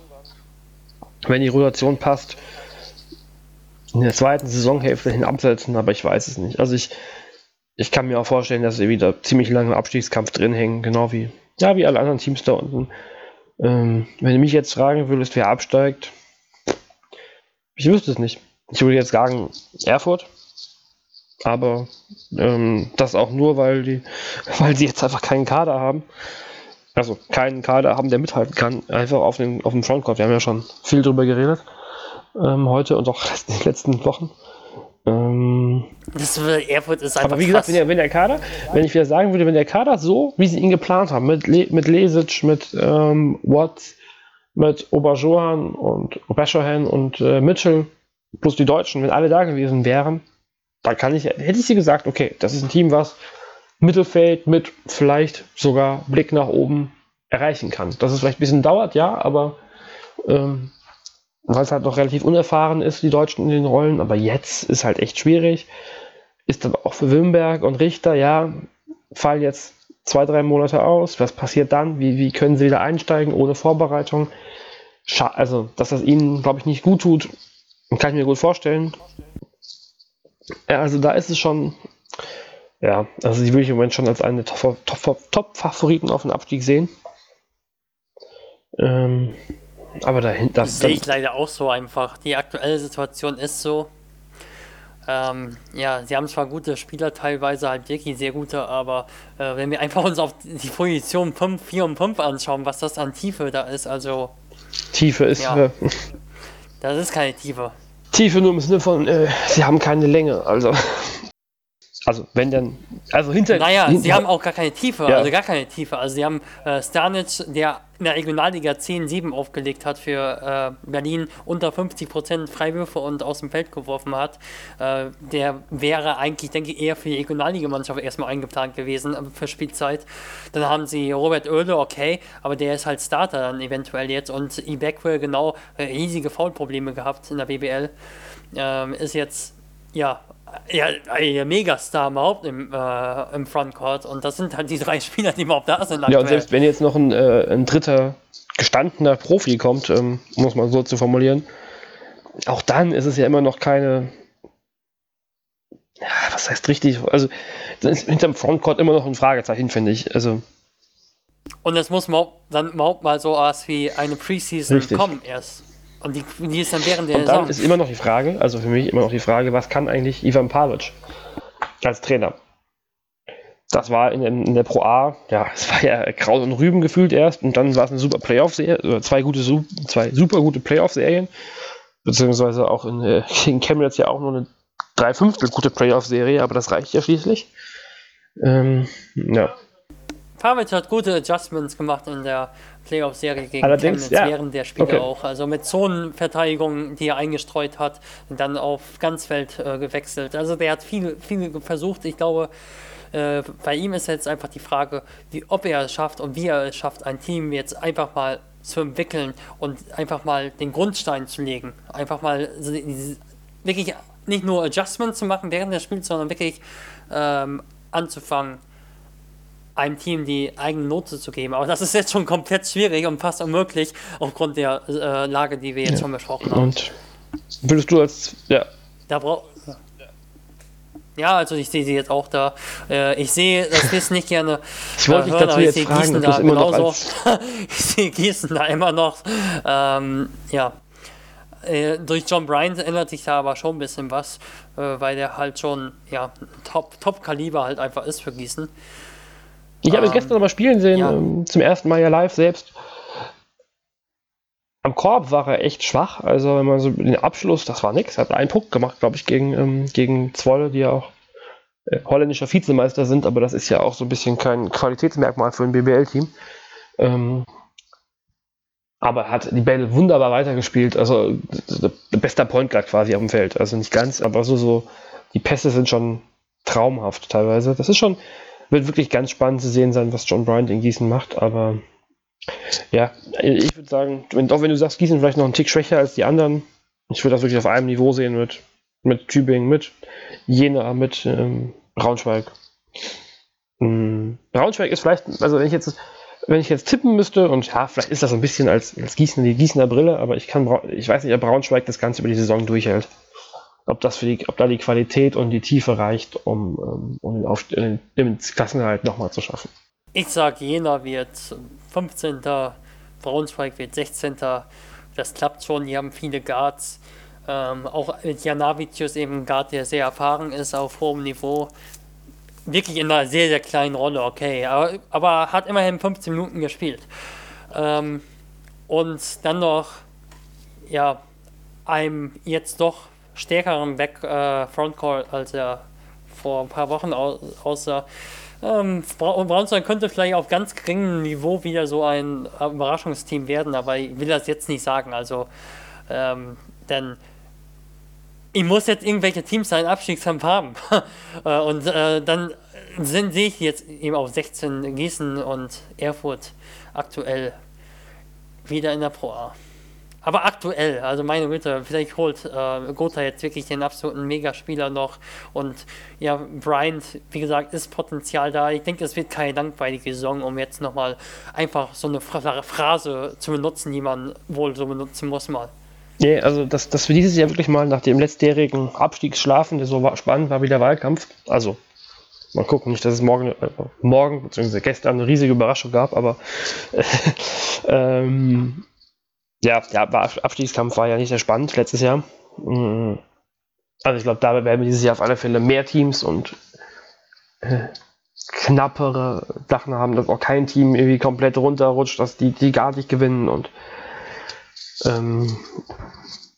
wenn die Rotation passt, in der zweiten Saisonhälfte hin absetzen, aber ich weiß es nicht. Also ich, ich kann mir auch vorstellen, dass sie wieder ziemlich lange im Abstiegskampf drin hängen, genau wie, ja, wie alle anderen Teams da unten. Ähm, wenn du mich jetzt fragen würdest, wer absteigt, ich wüsste es nicht. Ich würde jetzt sagen, Erfurt, aber ähm, das auch nur, weil die, weil sie jetzt einfach keinen Kader haben. Also keinen Kader haben, der mithalten kann. Einfach auf, den, auf dem Frontcourt. Wir haben ja schon viel drüber geredet. Ähm, heute und auch in den letzten Wochen. Ähm, Das Erfurt ist einfach aber wie gesagt, wenn der, wenn der Kader, wenn ich wieder sagen würde, wenn der Kader so, wie sie ihn geplant haben, mit, Le mit Lesic, mit ähm, Watts, mit Oberjohan und Oberschohan und äh, Mitchell, plus die Deutschen, wenn alle da gewesen wären, dann kann ich, hätte ich sie gesagt, okay, das ist ein Team, was Mittelfeld mit vielleicht sogar Blick nach oben erreichen kann. Dass es vielleicht ein bisschen dauert, ja, aber ähm, weil es halt noch relativ unerfahren ist, die Deutschen in den Rollen, aber jetzt ist halt echt schwierig. Ist aber auch für Wimberg und Richter, ja, fallen jetzt zwei, drei Monate aus. Was passiert dann? Wie, wie können sie wieder einsteigen ohne Vorbereitung? Scha also, dass das ihnen, glaube ich, nicht gut tut, kann ich mir gut vorstellen. Ja, also da ist es schon, ja, also die würde ich im Moment schon als eine Top- Top- Top-Favoriten auf den Abstieg sehen. Ähm, aber dahinter, Das sehe ich leider auch so einfach. Die aktuelle Situation ist so. Ähm, ja, sie haben zwar gute Spieler, teilweise halt wirklich sehr gute, aber äh, wenn wir einfach uns auf die Position 5, 4 und 5 anschauen, was das an Tiefe da ist, also Tiefe ist Ja. das ist keine Tiefe. Tiefe nur im Sinne von, äh, sie haben keine Länge, also. Also, wenn dann. Also hinter. Naja, hinter, sie haben auch gar keine Tiefe, Ja. also gar keine Tiefe. Also sie haben äh, Stanic, der in der Regionalliga 10-7 aufgelegt hat für äh, Berlin, unter 50% Freiwürfe und aus dem Feld geworfen hat. Äh, der wäre eigentlich, denke ich, eher für die Regionalligamannschaft erstmal eingeplant gewesen äh, für Spielzeit. Dann haben sie Robert Oehle, okay, aber der ist halt Starter dann eventuell jetzt und Ibekwe genau äh, riesige Foulprobleme gehabt in der BBL. Ähm, ist jetzt, ja, ja, der Megastar überhaupt im, äh, im Frontcourt und das sind halt die drei Spieler, die überhaupt da sind. Ja, und selbst wenn jetzt noch ein, äh, ein dritter gestandener Profi kommt, ähm, um es mal so zu formulieren, auch dann ist es ja immer noch keine. Ja, was heißt richtig? Also, dann ist hinterm Frontcourt immer noch ein Fragezeichen, finde ich. Also, Und es muss dann überhaupt mal so was wie eine Preseason Richtig. kommen erst. Und die, die ist dann während der und dann Saison. ist immer noch die Frage, also für mich immer noch die Frage, was kann eigentlich Ivan Pavic als Trainer? Das war in, in der Pro A, ja, es war ja Kraut und Rüben gefühlt erst und dann war es eine super Playoff-Serie, zwei, gute, zwei super gute Playoff-Serien, beziehungsweise auch in, äh, gegen Chemnitz ja auch nur eine Dreiviertel gute Playoff-Serie, aber das reicht ja schließlich. Ähm, ja. Pavic hat gute Adjustments gemacht in der Playoff-Serie gegen Allerdings, Chemnitz ja. während der Spiele Okay. auch. Also mit Zonenverteidigung, die er eingestreut hat, und dann auf Ganzfeld äh, gewechselt. Also der hat viel, viel versucht. Ich glaube, äh, bei ihm ist jetzt einfach die Frage, wie, ob er es schafft und wie er es schafft, ein Team jetzt einfach mal zu entwickeln und einfach mal den Grundstein zu legen. Einfach mal wirklich nicht nur Adjustments zu machen während des Spiels, sondern wirklich ähm, anzufangen, einem Team die eigene Note zu geben. Aber das ist jetzt schon komplett schwierig und fast unmöglich aufgrund der äh, Lage, die wir jetzt schon besprochen haben. Und würdest du als, ja, Da braucht. Ja, also ich sehe sie jetzt auch da. Äh, ich sehe das Wiss nicht gerne. Ich wollte dich hören, dazu ich jetzt sehe fragen, Gießen da immer noch genauso. als- ich sehe Gießen da immer noch. Ähm, ja. Äh, durch John Bryant ändert sich da aber schon ein bisschen was, äh, weil der halt schon ja, Top- Top-Kaliber halt einfach ist für Gießen. Ich habe ihn Ähm, gestern noch mal spielen sehen, ja. ähm, zum ersten Mal ja live selbst. Am Korb war er echt schwach, also wenn man so den Abschluss, das war nix, hat einen Punkt gemacht, glaube ich, gegen, ähm, gegen Zwolle, die ja auch äh, holländischer Vizemeister sind, aber das ist ja auch so ein bisschen kein Qualitätsmerkmal für ein BBL-Team. Ähm, aber er hat die Bälle wunderbar weitergespielt, also der der beste Point Guard quasi auf dem Feld, also nicht ganz, aber so, so, die Pässe sind schon traumhaft teilweise. Das ist schon, wird wirklich ganz spannend zu sehen sein, was John Bryant in Gießen macht, aber ja, ich würde sagen, wenn, auch wenn du sagst, Gießen vielleicht noch einen Tick schwächer als die anderen, ich würde das wirklich auf einem Niveau sehen mit, mit Tübingen, mit Jena, mit ähm, Braunschweig. Hm, Braunschweig ist vielleicht, also wenn ich jetzt wenn ich jetzt tippen müsste, und ja, vielleicht ist das ein bisschen als, als Gießener die Gießener Brille, aber ich kann ich weiß nicht, ob Braunschweig das Ganze über die Saison durchhält. Ob das für die, ob da die Qualität und die Tiefe reicht, um, ähm, um den, Auf, äh, den Klassenerhalt nochmal zu schaffen. Ich sage, Jena wird 15. Braunschweig wird 16. Das klappt schon, die haben viele Guards. Ähm, auch mit Janavicius eben ein Guard, der sehr erfahren ist auf hohem Niveau. Wirklich in einer sehr, sehr kleinen Rolle, okay. Aber, aber hat immerhin 15 Minuten gespielt. Ähm, und dann noch, ja, einem jetzt doch stärkeren Back äh, Frontcourt, als er vor ein paar Wochen aus, aussah. Ähm, Braunstein könnte vielleicht auf ganz geringem Niveau wieder so ein Überraschungsteam werden, aber ich will das jetzt nicht sagen. Also, ähm, denn ich muss jetzt irgendwelche Teams einen Abstiegskampf haben. Äh, und äh, dann sind, sehe ich jetzt eben auf 16 Gießen und Erfurt aktuell wieder in der Pro A. Aber aktuell, also meine Güte, vielleicht holt äh, Gotha jetzt wirklich den absoluten Megaspieler noch. Und ja, Bryant, wie gesagt, ist Potenzial da. Ich denke, es wird keine langweilige Saison, um jetzt nochmal einfach so eine Phrase zu benutzen, die man wohl so benutzen muss mal. Nee, also dass, dass wir dieses Jahr wirklich mal nach dem letztjährigen Abstiegsschlafen, der so war, spannend war wie der Wahlkampf, also mal gucken, nicht, dass es morgen, äh, morgen bzw. gestern eine riesige Überraschung gab, aber äh, ähm, ja, der Abstiegskampf war ja nicht sehr spannend letztes Jahr. Mm. Also ich glaube, dabei werden wir dieses Jahr auf alle Fälle mehr Teams und äh, knappere Sachen haben, dass auch kein Team irgendwie komplett runterrutscht, dass die, die gar nicht gewinnen und ähm,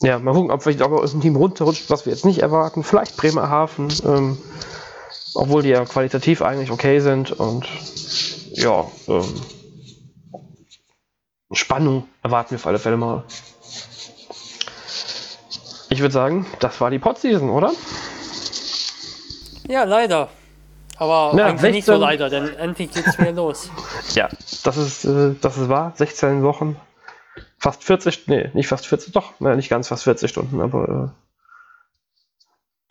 ja, mal gucken, ob vielleicht auch aus dem Team runterrutscht, was wir jetzt nicht erwarten. Vielleicht Bremerhaven, ähm, obwohl die ja qualitativ eigentlich okay sind und ja, ähm, Spannung erwarten wir auf alle Fälle mal. Ich würde sagen, das war die Podseason, oder? Ja, leider. Aber ja, eigentlich 16, nicht so leider, denn endlich geht's wieder los. Ja, das ist, äh, das ist wahr. 16 Wochen. Fast 40, nee, nicht fast 40, doch, naja, nicht ganz fast 40 Stunden, aber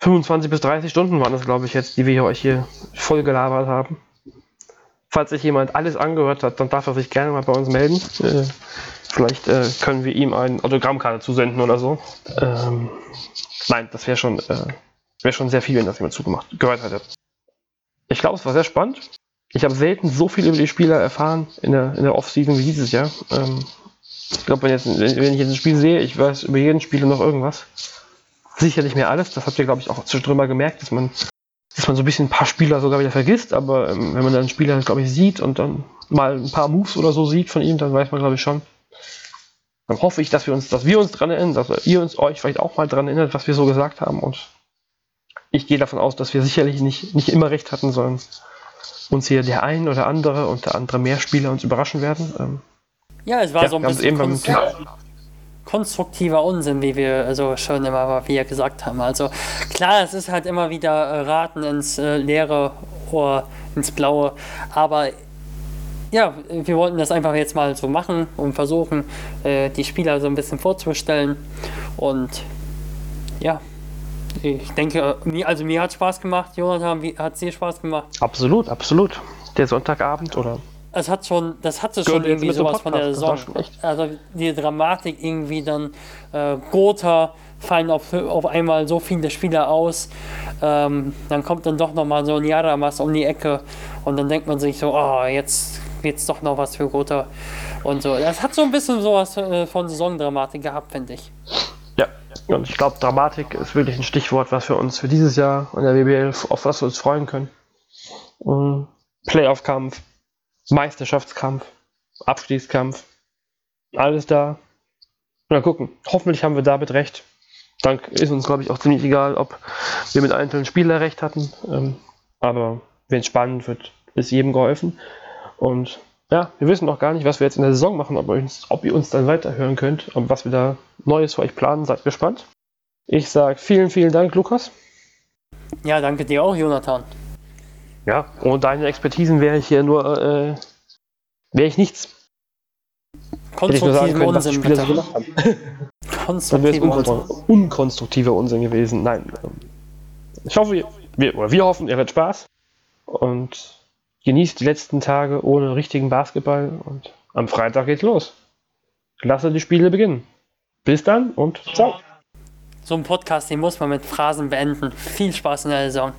äh, 25 bis 30 Stunden waren das, glaube ich, jetzt, die wir euch hier voll gelabert haben. Falls sich jemand alles angehört hat, dann darf er sich gerne mal bei uns melden. Äh, vielleicht äh, können wir ihm eine Autogrammkarte zusenden oder so. Ähm, nein, das wäre schon, äh, wär schon sehr viel, wenn das jemand zugemacht gehört hätte. Ich glaube, es war sehr spannend. Ich habe selten so viel über die Spieler erfahren in der, in der Off-Season wie dieses Jahr. Ähm, ich glaube, wenn, wenn, ich jetzt ein Spiel sehe, ich weiß über jeden Spieler noch irgendwas. Sicherlich mehr alles. Das habt ihr, glaube ich, auch zwischendrin mal gemerkt, dass man dass man so ein bisschen ein paar Spieler sogar wieder vergisst, aber ähm, wenn man dann einen Spieler, glaube ich, sieht und dann mal ein paar Moves oder so sieht von ihm, dann weiß man, glaube ich, schon. Dann hoffe ich, dass wir uns, dass wir uns dran erinnern, dass ihr uns euch vielleicht auch mal dran erinnert, was wir so gesagt haben. Und ich gehe davon aus, dass wir sicherlich nicht, nicht immer recht hatten, sondern uns hier der ein oder andere und der andere mehr Spieler uns überraschen werden. Ähm, ja, es war ja, so ein bisschen. Eben konstruktiver Unsinn, wie wir also schon immer wieder gesagt haben. Also klar, es ist halt immer wieder äh, Raten ins äh, leere Ohr, ins Blaue, aber ja, wir wollten das einfach jetzt mal so machen und versuchen, äh, die Spieler so ein bisschen vorzustellen. Und ja, ich denke, also mir hat Spaß gemacht, Jonathan, hat es dir Spaß gemacht? Absolut, absolut. Der Sonntagabend oder es hat schon, das hatte schon irgendwie sowas von der Saison. Also die Dramatik irgendwie dann äh, Gotha fallen auf, auf einmal so viele Spieler aus. Ähm, dann kommt dann doch nochmal so ein Jaramas um die Ecke und dann denkt man sich so, oh, jetzt es doch noch was für Gotha und so. Das hat so ein bisschen sowas äh, von Saisondramatik gehabt, finde ich. Ja, und ich glaube, Dramatik ist wirklich ein Stichwort, was wir uns für dieses Jahr in der WBL auf was wir uns freuen können. Playoff-Kampf, Meisterschaftskampf, Abstiegskampf, alles da. Mal gucken. Hoffentlich haben wir damit recht. Dann ist uns, glaube ich, auch ziemlich egal, ob wir mit einzelnen Spielern recht hatten. Ähm, aber wenn es spannend wird, ist jedem geholfen. Und ja, wir wissen noch gar nicht, was wir jetzt in der Saison machen, ob uns, ob ihr uns dann weiterhören könnt, und was wir da Neues für euch planen. Seid gespannt. Ich sage vielen, vielen Dank, Lukas. Ja, danke dir auch, Jonathan. Ja, ohne deine Expertisen wäre ich hier nur, äh, wäre ich nichts. Konstruktiven Unsinn, bitte. So. Konstruktiver Unsinn. Unkonstruktiver Unsinn gewesen. Nein. Ich hoffe, wir, oder wir hoffen, ihr habt Spaß und genießt die letzten Tage ohne richtigen Basketball und am Freitag geht's los. Lasse die Spiele beginnen. Bis dann und ciao. So ein Podcast, den muss man mit Phrasen beenden. Viel Spaß in der Saison.